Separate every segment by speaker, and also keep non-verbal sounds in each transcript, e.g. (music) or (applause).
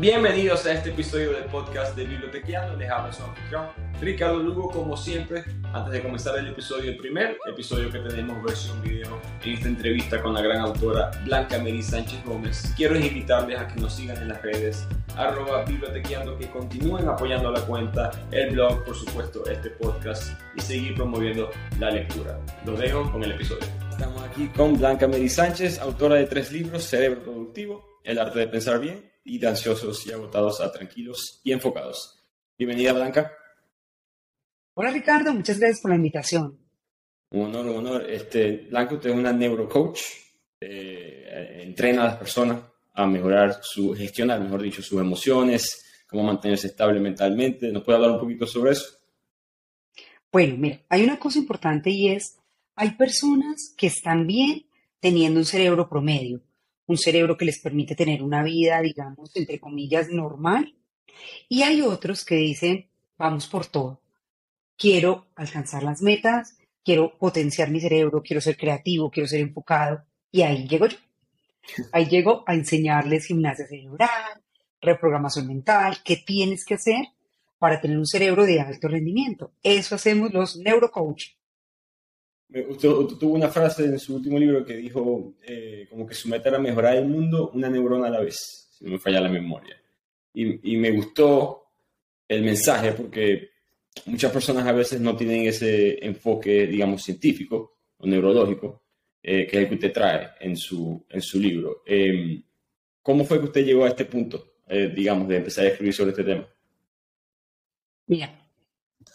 Speaker 1: Bienvenidos a este episodio del podcast de Bibliotequiano. Les habla su anfitrión Ricardo Lugo, como siempre. Antes de comenzar el episodio, el primer episodio que tenemos versión video en esta entrevista con la gran autora Blanca Mary Sánchez Gómez, quiero invitarles a que nos sigan en las redes arroba bibliotequeando, que continúen apoyando la cuenta, el blog, por supuesto, este podcast y seguir promoviendo la lectura. Los dejo con el episodio. Estamos aquí con Blanca Mary Sánchez, autora de tres libros, Cerebro Productivo, El arte de pensar bien y de ansiosos y agotados a tranquilos y enfocados. Bienvenida, Blanca.
Speaker 2: Hola, Ricardo. Muchas gracias por la invitación.
Speaker 1: Un honor, un honor. Este, Blanca, usted es una neurocoach. Eh, entrena a las personas a mejorar su, gestionar, mejor dicho, sus emociones, cómo mantenerse estable mentalmente. ¿Nos puede hablar un poquito sobre eso?
Speaker 2: Bueno, mira, hay una cosa importante y es, hay personas que están bien teniendo un cerebro promedio, un cerebro que les permite tener una vida, digamos, entre comillas, normal. Y hay otros que dicen, vamos por todo. Quiero alcanzar las metas, quiero potenciar mi cerebro, quiero ser creativo, quiero ser enfocado. Y ahí llego yo. Ahí llego a enseñarles gimnasia cerebral, reprogramación mental, qué tienes que hacer para tener un cerebro de alto rendimiento. Eso hacemos los neurocoach.
Speaker 1: Tuvo una frase en su último libro que dijo eh, como que su meta era mejorar el mundo una neurona a la vez, si no me falla la memoria. Y, y, me gustó el mensaje porque muchas personas a veces no tienen ese enfoque, digamos, científico o neurológico eh, que es el que usted trae en su, en su libro. Em, ¿Cómo fue que usted llegó a este punto, eh, digamos, de empezar a escribir sobre este tema?
Speaker 2: Mira,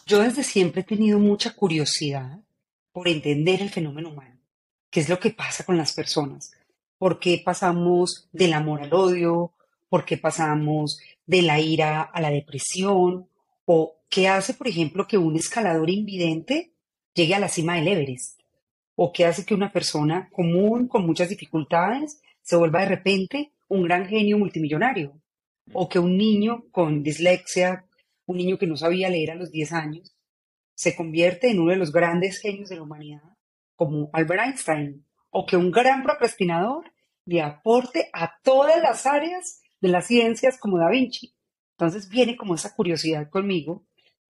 Speaker 2: yo desde siempre he tenido mucha curiosidad por entender el fenómeno humano, qué es lo que pasa con las personas, por qué pasamos del amor al odio, por qué pasamos de la ira a la depresión, o qué hace, por ejemplo, que un escalador invidente llegue a la cima del Everest, o qué hace que una persona común con muchas dificultades se vuelva de repente un gran genio multimillonario, o que un niño con dislexia, un niño que no sabía leer a los 10 años, se convierte en uno de los grandes genios de la humanidad, como Albert Einstein, o que un gran procrastinador le aporte a todas las áreas de las ciencias como Da Vinci. Entonces viene como esa curiosidad conmigo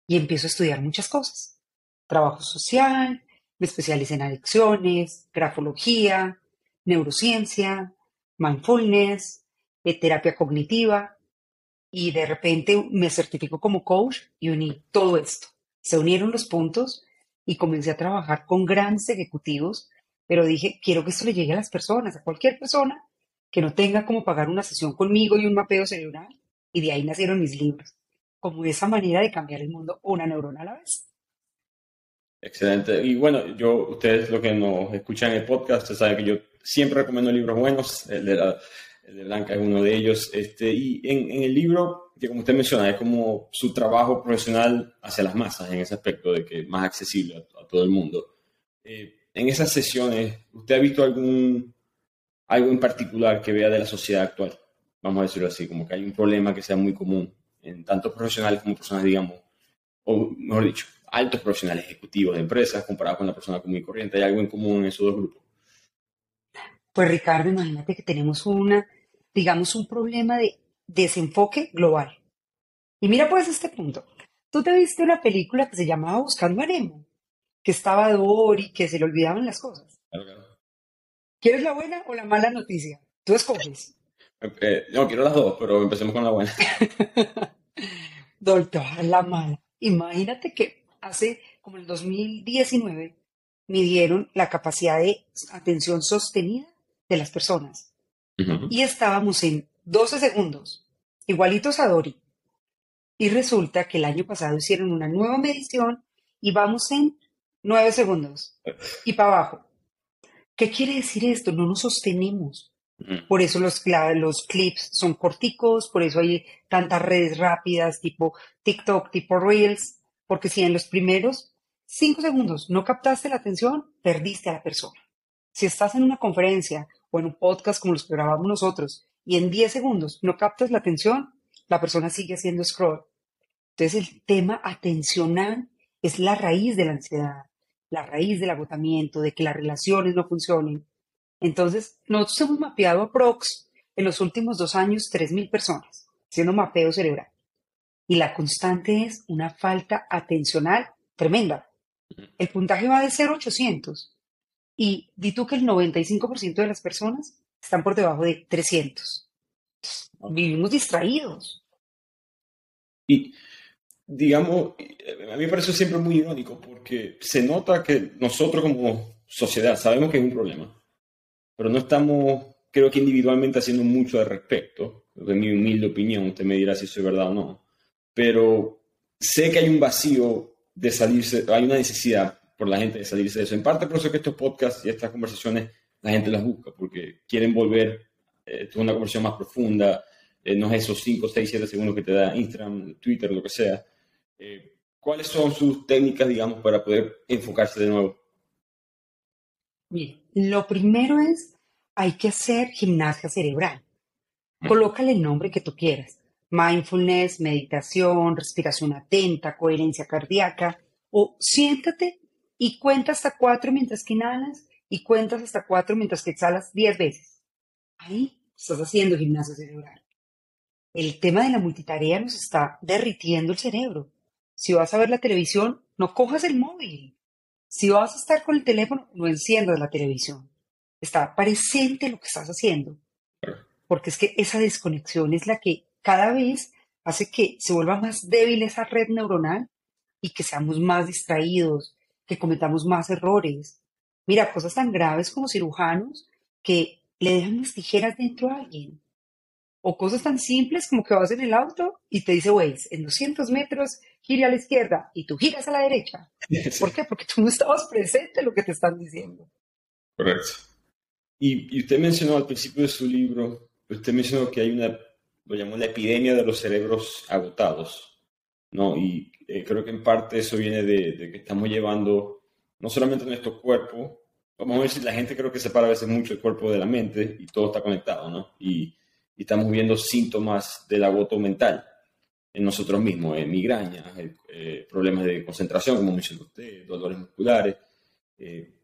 Speaker 2: y empiezo a estudiar muchas cosas. Trabajo social, me especialicé en adicciones, grafología, neurociencia, mindfulness, eh, terapia cognitiva y de repente me certifico como coach y uní todo esto. Se unieron los puntos y comencé a trabajar con grandes ejecutivos, pero dije, quiero que esto le llegue a las personas, a cualquier persona que no tenga como pagar una sesión conmigo y un mapeo cerebral. Y de ahí nacieron mis libros, como esa manera de cambiar el mundo una neurona a la vez.
Speaker 1: Excelente. Y bueno, yo, ustedes lo que nos escuchan en el podcast, ustedes saben que yo siempre recomiendo libros buenos. El de, la, el de Blanca es uno de ellos. Este, y en, en el libro que como usted menciona, es como su trabajo profesional hacia las masas en ese aspecto de que es más accesible a, todo el mundo. Eh, en esas sesiones, ¿usted ha visto algún algo en particular que vea de la sociedad actual? Vamos a decirlo así, como que hay un problema que sea muy común en tanto profesionales como personas, digamos, o mejor dicho, altos profesionales ejecutivos de empresas comparados con la persona común y corriente. ¿Hay algo en común en esos dos grupos?
Speaker 2: Pues Ricardo, imagínate que tenemos una, digamos, un problema de desenfoque global. Y mira pues este punto. Tú te viste una película que se llamaba Buscando a Nemo, que estaba Dory, que se le olvidaban las cosas. ¿Quieres la buena o la mala noticia? Tú escoges. (laughs)
Speaker 1: Eh, no, quiero las dos, pero empecemos con la buena. (laughs)
Speaker 2: Doctor, la mala. Imagínate que hace como el 2019 midieron la capacidad de atención sostenida de las personas. Y estábamos en 12 segundos, igualitos a Dori. Y resulta que el año pasado hicieron una nueva medición y vamos en 9 segundos y para abajo. ¿Qué quiere decir esto? No nos sostenemos. Por eso los, los clips son corticos, por eso hay tantas redes rápidas tipo TikTok, tipo Reels, porque si en los primeros 5 segundos no captaste la atención, perdiste a la persona. Si estás en una conferencia o en un podcast como los que grabamos nosotros y en 10 segundos no captas la atención, la persona sigue haciendo scroll. Entonces el tema atencional es la raíz de la ansiedad, la raíz del agotamiento, de que las relaciones no funcionen. Entonces, nosotros hemos mapeado a Prox en los últimos dos años 3.000 personas. haciendo mapeo cerebral. Y la constante es una falta atencional tremenda. El puntaje va de 0 a 800. Y di tú que el 95% de las personas están por debajo de 300. Vivimos distraídos.
Speaker 1: Y digamos, a mí me parece siempre muy irónico porque se nota que nosotros como sociedad sabemos que es un problema, pero no estamos, creo que individualmente haciendo mucho al respecto. De mi humilde opinión, usted me dirá si es verdad o no. Pero sé que hay un vacío de salirse, hay una necesidad por la gente de salirse de eso. En parte por eso que estos podcasts y estas conversaciones la gente las busca, porque quieren volver eh, a una conversación más profunda, eh, no es esos 5, 6, 7 segundos que te da Instagram, Twitter, lo que sea. Eh, ¿Cuáles son sus técnicas, digamos, para poder enfocarse de nuevo?
Speaker 2: Bien, lo primero es, hay que hacer gimnasia cerebral. Colócale el nombre que tú quieras. Mindfulness, meditación, respiración atenta, coherencia cardíaca. O siéntate y cuenta hasta cuatro mientras que inhalas y cuentas hasta cuatro mientras que exhalas diez veces. Ahí estás haciendo gimnasia cerebral. El tema de la multitarea nos está derritiendo el cerebro. Si vas a ver la televisión, no cojas el móvil. Si vas a estar con el teléfono, no enciendas la televisión. Está presente lo que estás haciendo. Porque es que esa desconexión es la que cada vez hace que se vuelva más débil esa red neuronal y que seamos más distraídos, que cometamos más errores. Mira, cosas tan graves como cirujanos que le dejan las tijeras dentro a alguien o cosas tan simples como que vas en el auto y te dice, Waze, en 200 metros gire a la izquierda y tú giras a la derecha. (laughs) ¿Por qué? Porque tú no estabas presente en lo que te están diciendo.
Speaker 1: Correcto. Y, usted mencionó al principio de su libro, usted mencionó que hay una, lo llamó la epidemia de los cerebros agotados, ¿no? Y eh, creo que en parte eso viene de, de, que estamos llevando no solamente nuestro cuerpo, vamos a decir, la gente creo que separa a veces mucho el cuerpo de la mente y todo está conectado, ¿no? Y estamos viendo síntomas del agoto mental en nosotros mismos, eh, migrañas, eh, problemas de concentración, como mencionó usted, dolores musculares. Eh,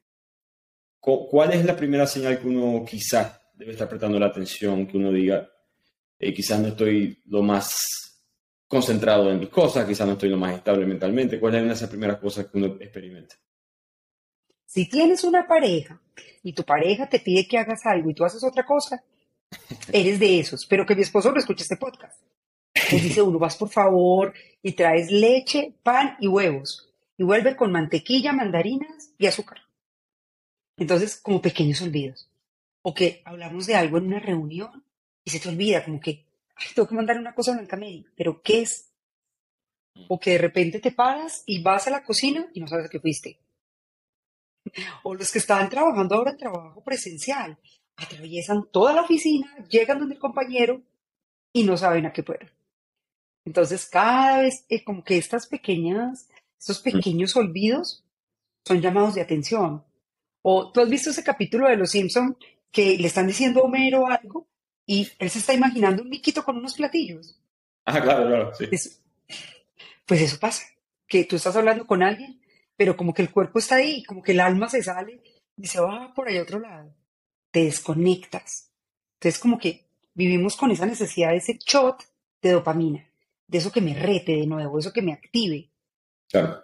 Speaker 1: ¿Cuál es la primera señal que uno quizás debe estar prestando la atención, que uno diga, quizás no estoy lo más concentrado en mis cosas, quizás no estoy lo más estable mentalmente? ¿Cuál es una de esas primeras cosas que uno experimenta?
Speaker 2: Si tienes una pareja y tu pareja te pide que hagas algo y tú haces otra cosa, Eres de esos, pero que mi esposo no escuche este podcast. Y dice uno, vas por favor y traes leche, pan y huevos. Y vuelve con mantequilla, mandarinas y azúcar. Entonces, como pequeños olvidos. O que hablamos de algo en una reunión y se te olvida, como que, tengo que mandar una cosa a Blanca Mary, pero ¿qué es? O que de repente te paras y vas a la cocina y no sabes a qué fuiste. O los que estaban trabajando ahora en trabajo presencial atraviesan toda la oficina, llegan donde el compañero y no saben a qué fueron. Entonces, cada vez eh, como que estas pequeñas, estos pequeños olvidos son llamados de atención. O tú has visto ese capítulo de Los Simpson que le están diciendo a Homero algo y él se está imaginando un miquito con unos platillos.
Speaker 1: Ah, claro, claro, sí.
Speaker 2: pues eso pasa, que tú estás hablando con alguien, pero como que el cuerpo está ahí, como que el alma se sale y se va por ahí a otro lado te desconectas. Entonces como que vivimos con esa necesidad de ese shot de dopamina, de eso que me rete de nuevo, eso que me active.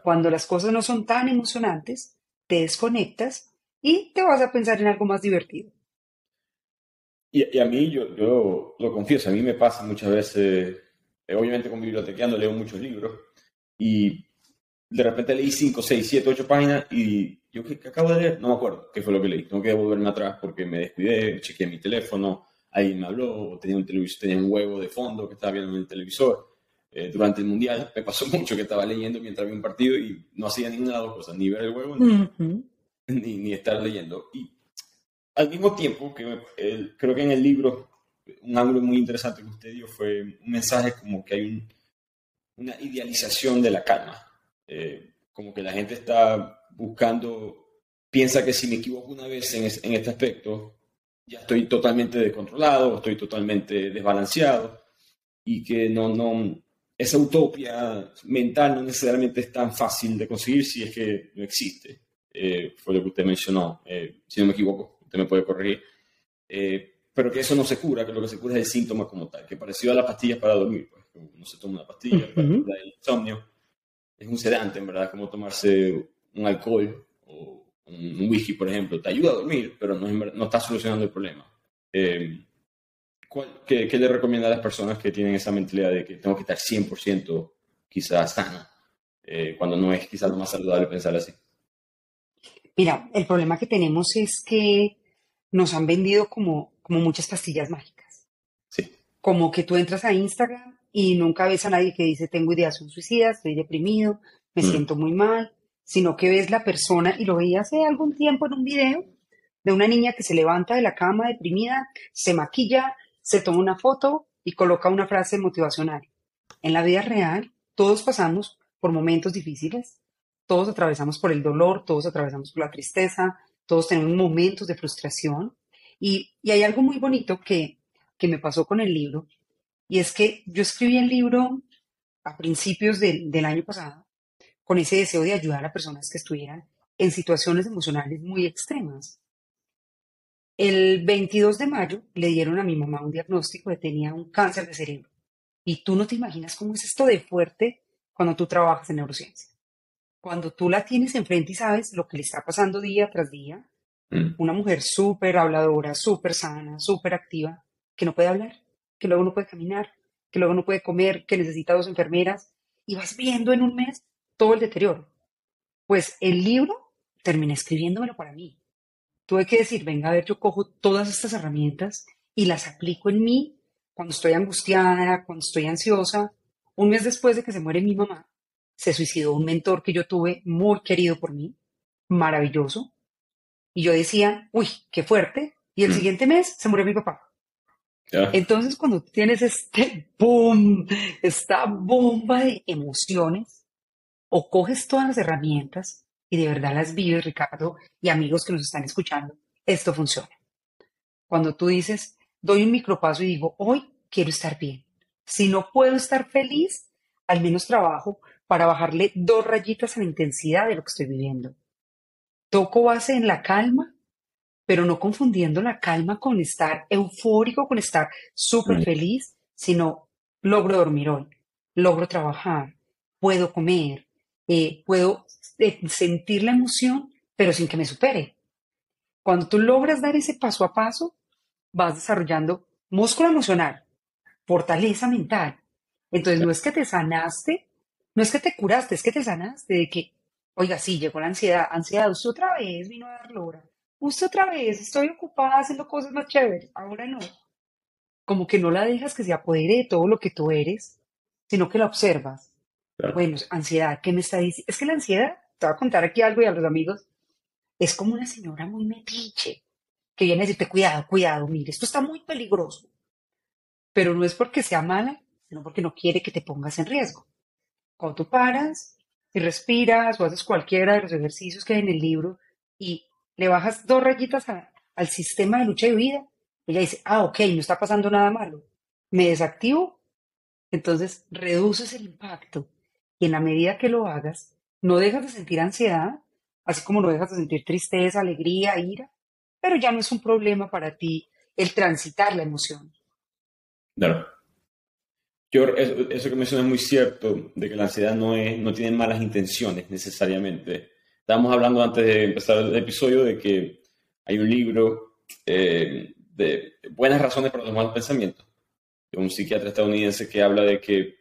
Speaker 2: Cuando las cosas no son tan emocionantes, te desconectas y te vas a pensar en algo más divertido.
Speaker 1: Y, a mí, yo, yo, lo confieso, a mí me pasa muchas veces, eh, obviamente con bibliotequeando leo muchos libros y de repente leí 5, 6, 7, 8 páginas y yo que, acabo de leer, no me acuerdo qué fue lo que leí. Tengo que devolverme atrás porque me descuidé, chequeé mi teléfono, alguien me habló, tenía un, televisor, tenía un huevo de fondo que estaba viendo en el televisor. Eh, durante el mundial (laughs) me pasó mucho que estaba leyendo mientras había un partido y no hacía ninguna de las dos cosas, ni ver el huevo ni, ni, estar leyendo. Y al mismo tiempo, que creo que en el libro, un ángulo muy interesante que usted dio fue un mensaje como que hay una idealización de la calma. Eh, como que la gente está buscando, piensa que si me equivoco una vez en, este aspecto, ya estoy totalmente descontrolado, estoy totalmente desbalanceado y que no, no, esa utopia mental no necesariamente es tan fácil de conseguir si es que no existe. Eh, fue lo que usted mencionó, eh, si no me equivoco, usted me puede corregir. Eh, pero que eso no se cura, que lo que se cura es el síntoma como tal, que parecido a las pastillas para dormir, pues uno se toma una pastilla para el insomnio, es un sedante, en verdad, como tomarse un alcohol o un whisky, por ejemplo, te ayuda a dormir, pero no, no está solucionando el problema. Eh, qué, le recomienda a las personas que tienen esa mentalidad de que tengo que estar 100% quizás sano, eh, cuando no es quizás lo más saludable pensar así?
Speaker 2: Mira, el problema que tenemos es que nos han vendido como, como muchas pastillas mágicas.
Speaker 1: Sí.
Speaker 2: Como que tú entras a Instagram y nunca ves a nadie que dice tengo ideación suicida, estoy deprimido, me mm. siento muy mal, sino que ves la persona y lo veía hace algún tiempo en un video de una niña que se levanta de la cama deprimida, se maquilla, se toma una foto y coloca una frase motivacional. En la vida real, todos pasamos por momentos difíciles, todos atravesamos por el dolor, todos atravesamos por la tristeza, todos tenemos momentos de frustración. Y, hay algo muy bonito que, que me pasó con el libro, y es que yo escribí el libro a principios del año pasado con ese deseo de ayudar a personas que estuvieran en situaciones emocionales muy extremas. El 22 de mayo le dieron a mi mamá un diagnóstico de que tenía un cáncer de cerebro. Y tú no te imaginas cómo es esto de fuerte cuando tú trabajas en neurociencia. Cuando tú la tienes enfrente y sabes lo que le está pasando día tras día, mm. una mujer súper habladora, súper sana, súper activa, que no puede hablar, que luego no puede caminar, que luego no puede comer, que necesita dos enfermeras, y vas viendo en un mes todo el deterioro. Pues el libro terminé escribiéndomelo para mí tuve que decir, venga, a ver, yo cojo todas estas herramientas y las aplico en mí cuando estoy angustiada, cuando estoy ansiosa. Un mes después de que se muere mi mamá, se suicidó un mentor que yo tuve muy querido por mí, maravilloso. Y yo decía, uy, qué fuerte. Y el mm. siguiente mes se murió mi papá. Entonces, cuando tienes este (laughs) boom, esta bomba de emociones, o coges todas las herramientas y de verdad las vives, Ricardo, y amigos que nos están escuchando, esto funciona. Cuando tú dices, doy un micropaso y digo, hoy quiero estar bien. Si no puedo estar feliz, al menos trabajo para bajarle dos rayitas a la intensidad de lo que estoy viviendo. Toco base en la calma, pero no confundiendo la calma con estar eufórico, con estar súper feliz, sino logro dormir hoy, logro trabajar, puedo comer, eh, puedo sentir la emoción, pero sin que me supere. Cuando tú logras dar ese paso a paso, vas desarrollando músculo emocional, fortaleza mental. Entonces no es que te sanaste, no es que te curaste, es que te sanaste de que, oiga, sí, llegó la ansiedad, ansiedad, usted otra vez vino a dar lora, usted otra vez, estoy ocupada haciendo cosas más chéveres, ahora no. Como que no la dejas que se apodere de todo lo que tú eres, sino que la observas. Bueno, ansiedad, ¿qué me está diciendo? Es que la ansiedad te voy a contar aquí algo y a los amigos, es como una señora muy metiche, que viene a decirte, cuidado, cuidado, mire, esto está muy peligroso. Pero no es porque sea mala, sino porque no quiere que te pongas en riesgo. Cuando tú paras y respiras o haces cualquiera de los ejercicios que hay en el libro y le bajas dos rayitas al sistema de lucha y vida, ella dice, ah, ok, no está pasando nada malo. Me desactivo, entonces reduces el impacto y en la medida que lo hagas, no dejas de sentir ansiedad, así como no dejas de sentir tristeza, alegría, ira, pero ya no es un problema para ti el transitar la emoción.
Speaker 1: Claro. Yo, eso, que mencionas es muy cierto, de que la ansiedad no, es, no tiene malas intenciones necesariamente. Estábamos hablando antes de empezar el episodio de que hay un libro eh, de buenas razones para los malos pensamientos, de un psiquiatra estadounidense que habla de que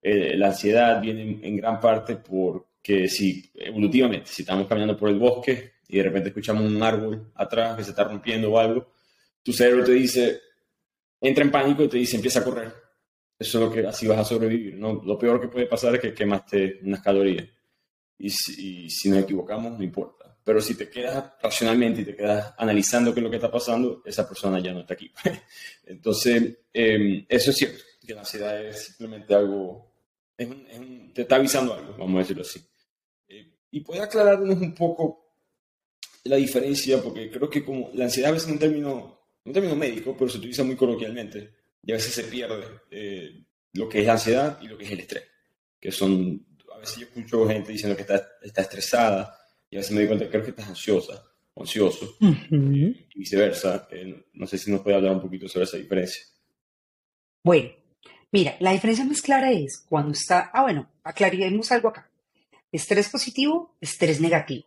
Speaker 1: eh, la ansiedad viene en gran parte por que si evolutivamente, si estamos caminando por el bosque y de repente escuchamos un árbol atrás que se está rompiendo o algo, tu cerebro te dice, entra en pánico y te dice, empieza a correr. Eso es lo que así vas a sobrevivir. ¿no? Lo peor que puede pasar es que quemaste unas calorías. Y si, si nos equivocamos, no importa. Pero si te quedas racionalmente y te quedas analizando qué es lo que está pasando, esa persona ya no está aquí. (laughs) Entonces, em, eso es cierto, que la ansiedad es simplemente algo, te está avisando algo, vamos a decirlo así. Y puede aclararnos un poco la diferencia, porque creo que como la ansiedad a veces es un término, un término médico, pero se utiliza muy coloquialmente, y a veces se pierde eh, lo que es la ansiedad y lo que es el estrés, que son, veces yo escucho gente diciendo que está, está estresada, y a veces me doy cuenta que creo que estás ansiosa, ansioso, y viceversa. Eh, no sé si nos puede hablar un poquito sobre esa diferencia.
Speaker 2: Bueno, mira, la diferencia más clara es cuando está, ah, bueno, aclaremos algo acá. Estrés positivo, estrés negativo.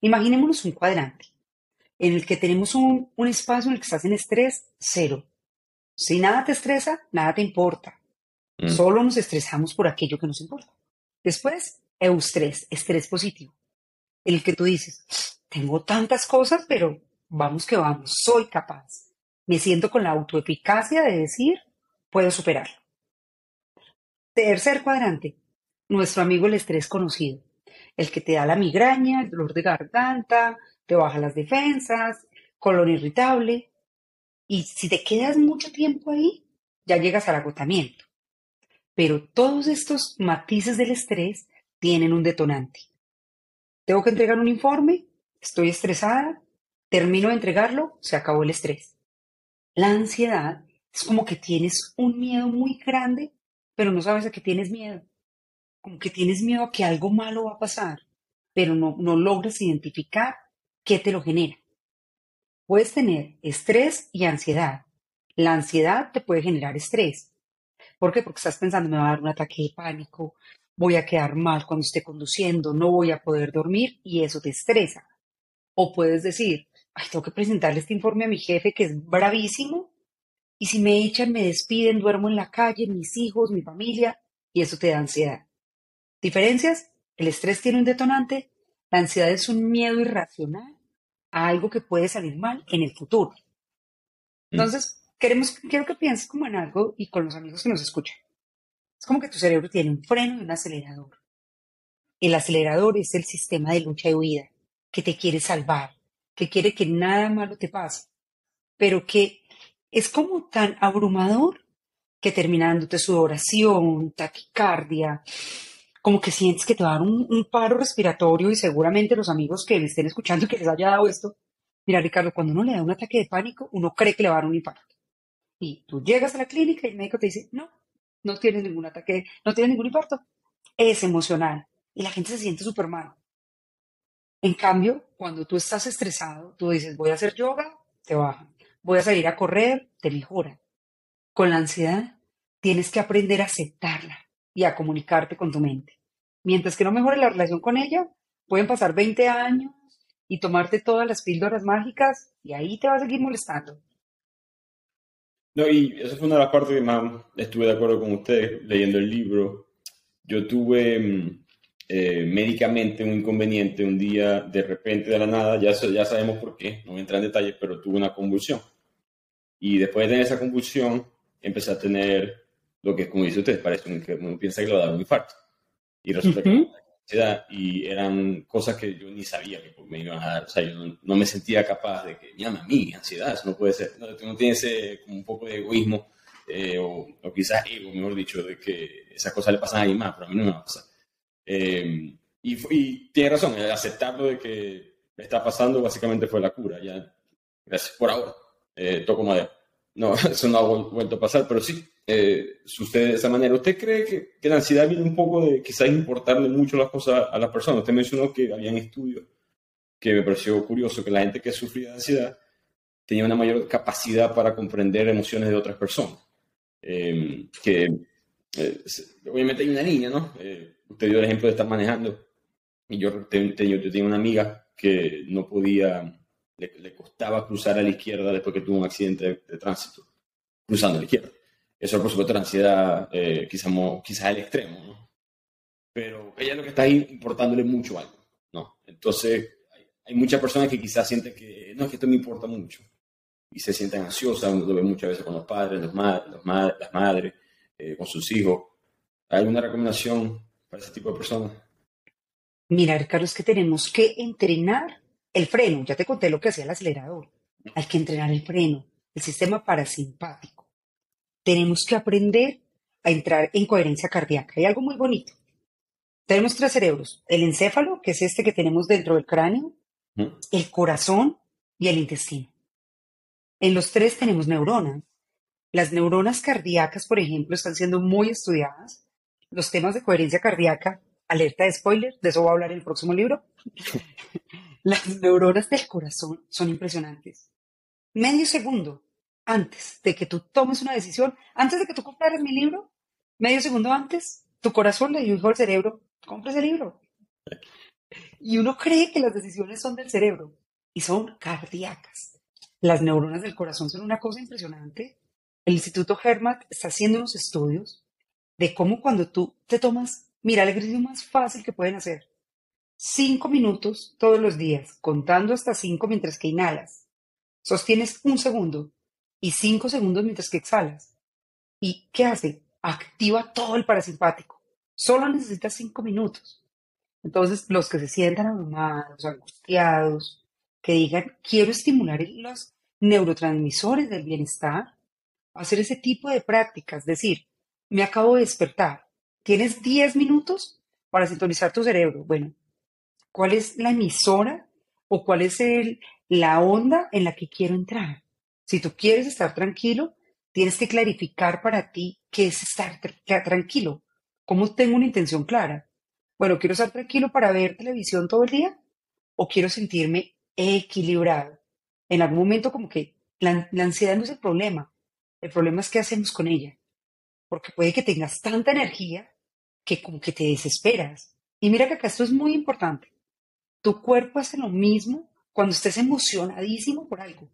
Speaker 2: Imaginémonos un cuadrante en el que tenemos un, un espacio en el que estás en estrés cero. Si nada te estresa, nada te importa. Mm. Solo nos estresamos por aquello que nos importa. Después, eustrés, estrés positivo, el que tú dices, tengo tantas cosas, pero vamos que vamos, soy capaz. Me siento con la autoeficacia de decir, puedo superarlo. Tercer cuadrante, nuestro amigo el estrés conocido, el que te da la migraña, el dolor de garganta, te baja las defensas, colon irritable. Y si te quedas mucho tiempo ahí, ya llegas al agotamiento. Pero todos estos matices del estrés tienen un detonante. Tengo que entregar un informe, estoy estresada, termino de entregarlo, se acabó el estrés. La ansiedad es como que tienes un miedo muy grande, pero no sabes a qué tienes miedo. Como que tienes miedo a que algo malo va a pasar, pero no, no logras identificar qué te lo genera. Puedes tener estrés y ansiedad. La ansiedad te puede generar estrés. ¿Por qué? Porque estás pensando, me va a dar un ataque de pánico, voy a quedar mal cuando esté conduciendo, no voy a poder dormir y eso te estresa. O puedes decir, ay, tengo que presentarle este informe a mi jefe que es bravísimo y si me echan, me despiden, duermo en la calle, mis hijos, mi familia y eso te da ansiedad. ¿Diferencias? El estrés tiene un detonante, la ansiedad es un miedo irracional a algo que puede salir mal en el futuro. Entonces, queremos, quiero que pienses como en algo y con los amigos que nos escuchan. Es como que tu cerebro tiene un freno y un acelerador. El acelerador es el sistema de lucha y huida que te quiere salvar, que quiere que nada malo te pase, pero que es como tan abrumador que terminándote sudoración, taquicardia, como que sientes que te va a dar un, paro respiratorio y seguramente los amigos que me estén escuchando y que les haya dado esto, mira Ricardo, cuando uno le da un ataque de pánico, uno cree que le va a dar un infarto. Y tú llegas a la clínica y el médico te dice, no, no tienes ningún ataque, no tienes ningún infarto. Es emocional. Y la gente se siente súper mal. En cambio, cuando tú estás estresado, tú dices, voy a hacer yoga, te baja. Voy a salir a correr, te mejora. Con la ansiedad, tienes que aprender a aceptarla y a comunicarte con tu mente. Mientras que no mejore la relación con ella, pueden pasar 20 años y tomarte todas las píldoras mágicas y ahí te va a seguir molestando.
Speaker 1: No, y esa fue una de las partes que más estuve de acuerdo con ustedes leyendo el libro. Yo tuve mm, eh, médicamente un inconveniente un día, de repente, de la nada, ya, ya sabemos por qué, no voy a entrar en detalles, pero tuve una convulsión. Y después de tener esa convulsión, empecé a tener lo que, como dice usted, parece que uno piensa que le va a dar un infarto. Y resulta que y eran cosas que yo ni sabía que me iban a dar. O sea, yo no, me sentía capaz de que, llama a mí, ansiedad, eso no puede ser. No, no tiene ese como un poco de egoísmo, eh, o, quizás ego, mejor dicho, de que esas cosas le pasan a alguien más, pero a mí no me pasa. Eh, y, y, tiene razón, aceptarlo de que está pasando básicamente fue la cura. Ya, gracias por ahora. Eh, toco madera. No, (laughs) eso no ha vuelto a pasar, pero sí, eh, sucede de esa manera. ¿Usted cree que, que, la ansiedad viene un poco de quizás importarle mucho las cosas a las personas? Usted mencionó que habían estudios que me pareció curioso, que la gente que sufría de ansiedad tenía una mayor capacidad para comprender emociones de otras personas. Em, que eh, obviamente hay una línea, ¿no? Eh, usted dio el ejemplo de estar manejando y yo, tenía una amiga que no podía, le, costaba cruzar a la izquierda después que tuvo un accidente de, de tránsito, cruzando a la izquierda. Eso, por supuesto, la ansiedad, eh, quizás, quizás al extremo, ¿no? Pero ella lo que está ahí importándole mucho algo, ¿no? Entonces, hay, muchas personas que quizás sienten que, no, es que esto me importa mucho. Y se sienten ansiosas, uno lo ve muchas veces con los padres, los los las madres, eh, con sus hijos. ¿Hay alguna recomendación para ese tipo de personas?
Speaker 2: Mira, Ricardo, es que tenemos que entrenar el freno. Ya te conté lo que hacía el acelerador. Hay que entrenar el freno, el sistema parasimpático tenemos que aprender a entrar en coherencia cardíaca. Hay algo muy bonito. Tenemos tres cerebros, el encéfalo, que es este que tenemos dentro del cráneo, el corazón y el intestino. En los tres tenemos neuronas. Las neuronas cardíacas, por ejemplo, están siendo muy estudiadas. Los temas de coherencia cardíaca, alerta de spoiler, de eso voy a hablar en el próximo libro. (laughs) Las neuronas del corazón son impresionantes. Medio segundo antes de que tú tomes una decisión, antes de que tú compraras mi libro, medio segundo antes, tu corazón le dijo al cerebro, compra ese libro. Y uno cree que las decisiones son del cerebro y son cardíacas. Las neuronas del corazón son una cosa impresionante. El Instituto Hermat está haciendo unos estudios de cómo cuando tú te tomas, mira, el ejercicio más fácil que pueden hacer, cinco minutos todos los días, contando hasta cinco mientras que inhalas. Sostienes un segundo y cinco segundos mientras que exhalas. ¿Y qué hace? Activa todo el parasimpático. Solo necesitas cinco minutos. Entonces, los que se sientan abrumados, angustiados, que digan, quiero estimular los neurotransmisores del bienestar, hacer ese tipo de prácticas, decir, me acabo de despertar, tienes 10 minutos para sintonizar tu cerebro. Bueno, ¿cuál es la emisora o cuál es la onda en la que quiero entrar? Si tú quieres estar tranquilo, tienes que clarificar para ti qué es estar tranquilo. ¿Cómo tengo una intención clara? Bueno, ¿quiero estar tranquilo para ver televisión todo el día? ¿O quiero sentirme equilibrado? En algún momento como que la, la ansiedad no es el problema. El problema es qué hacemos con ella. Porque puede que tengas tanta energía que como que te desesperas. Y mira que acá esto es muy importante. Tu cuerpo hace lo mismo cuando estés emocionadísimo por algo.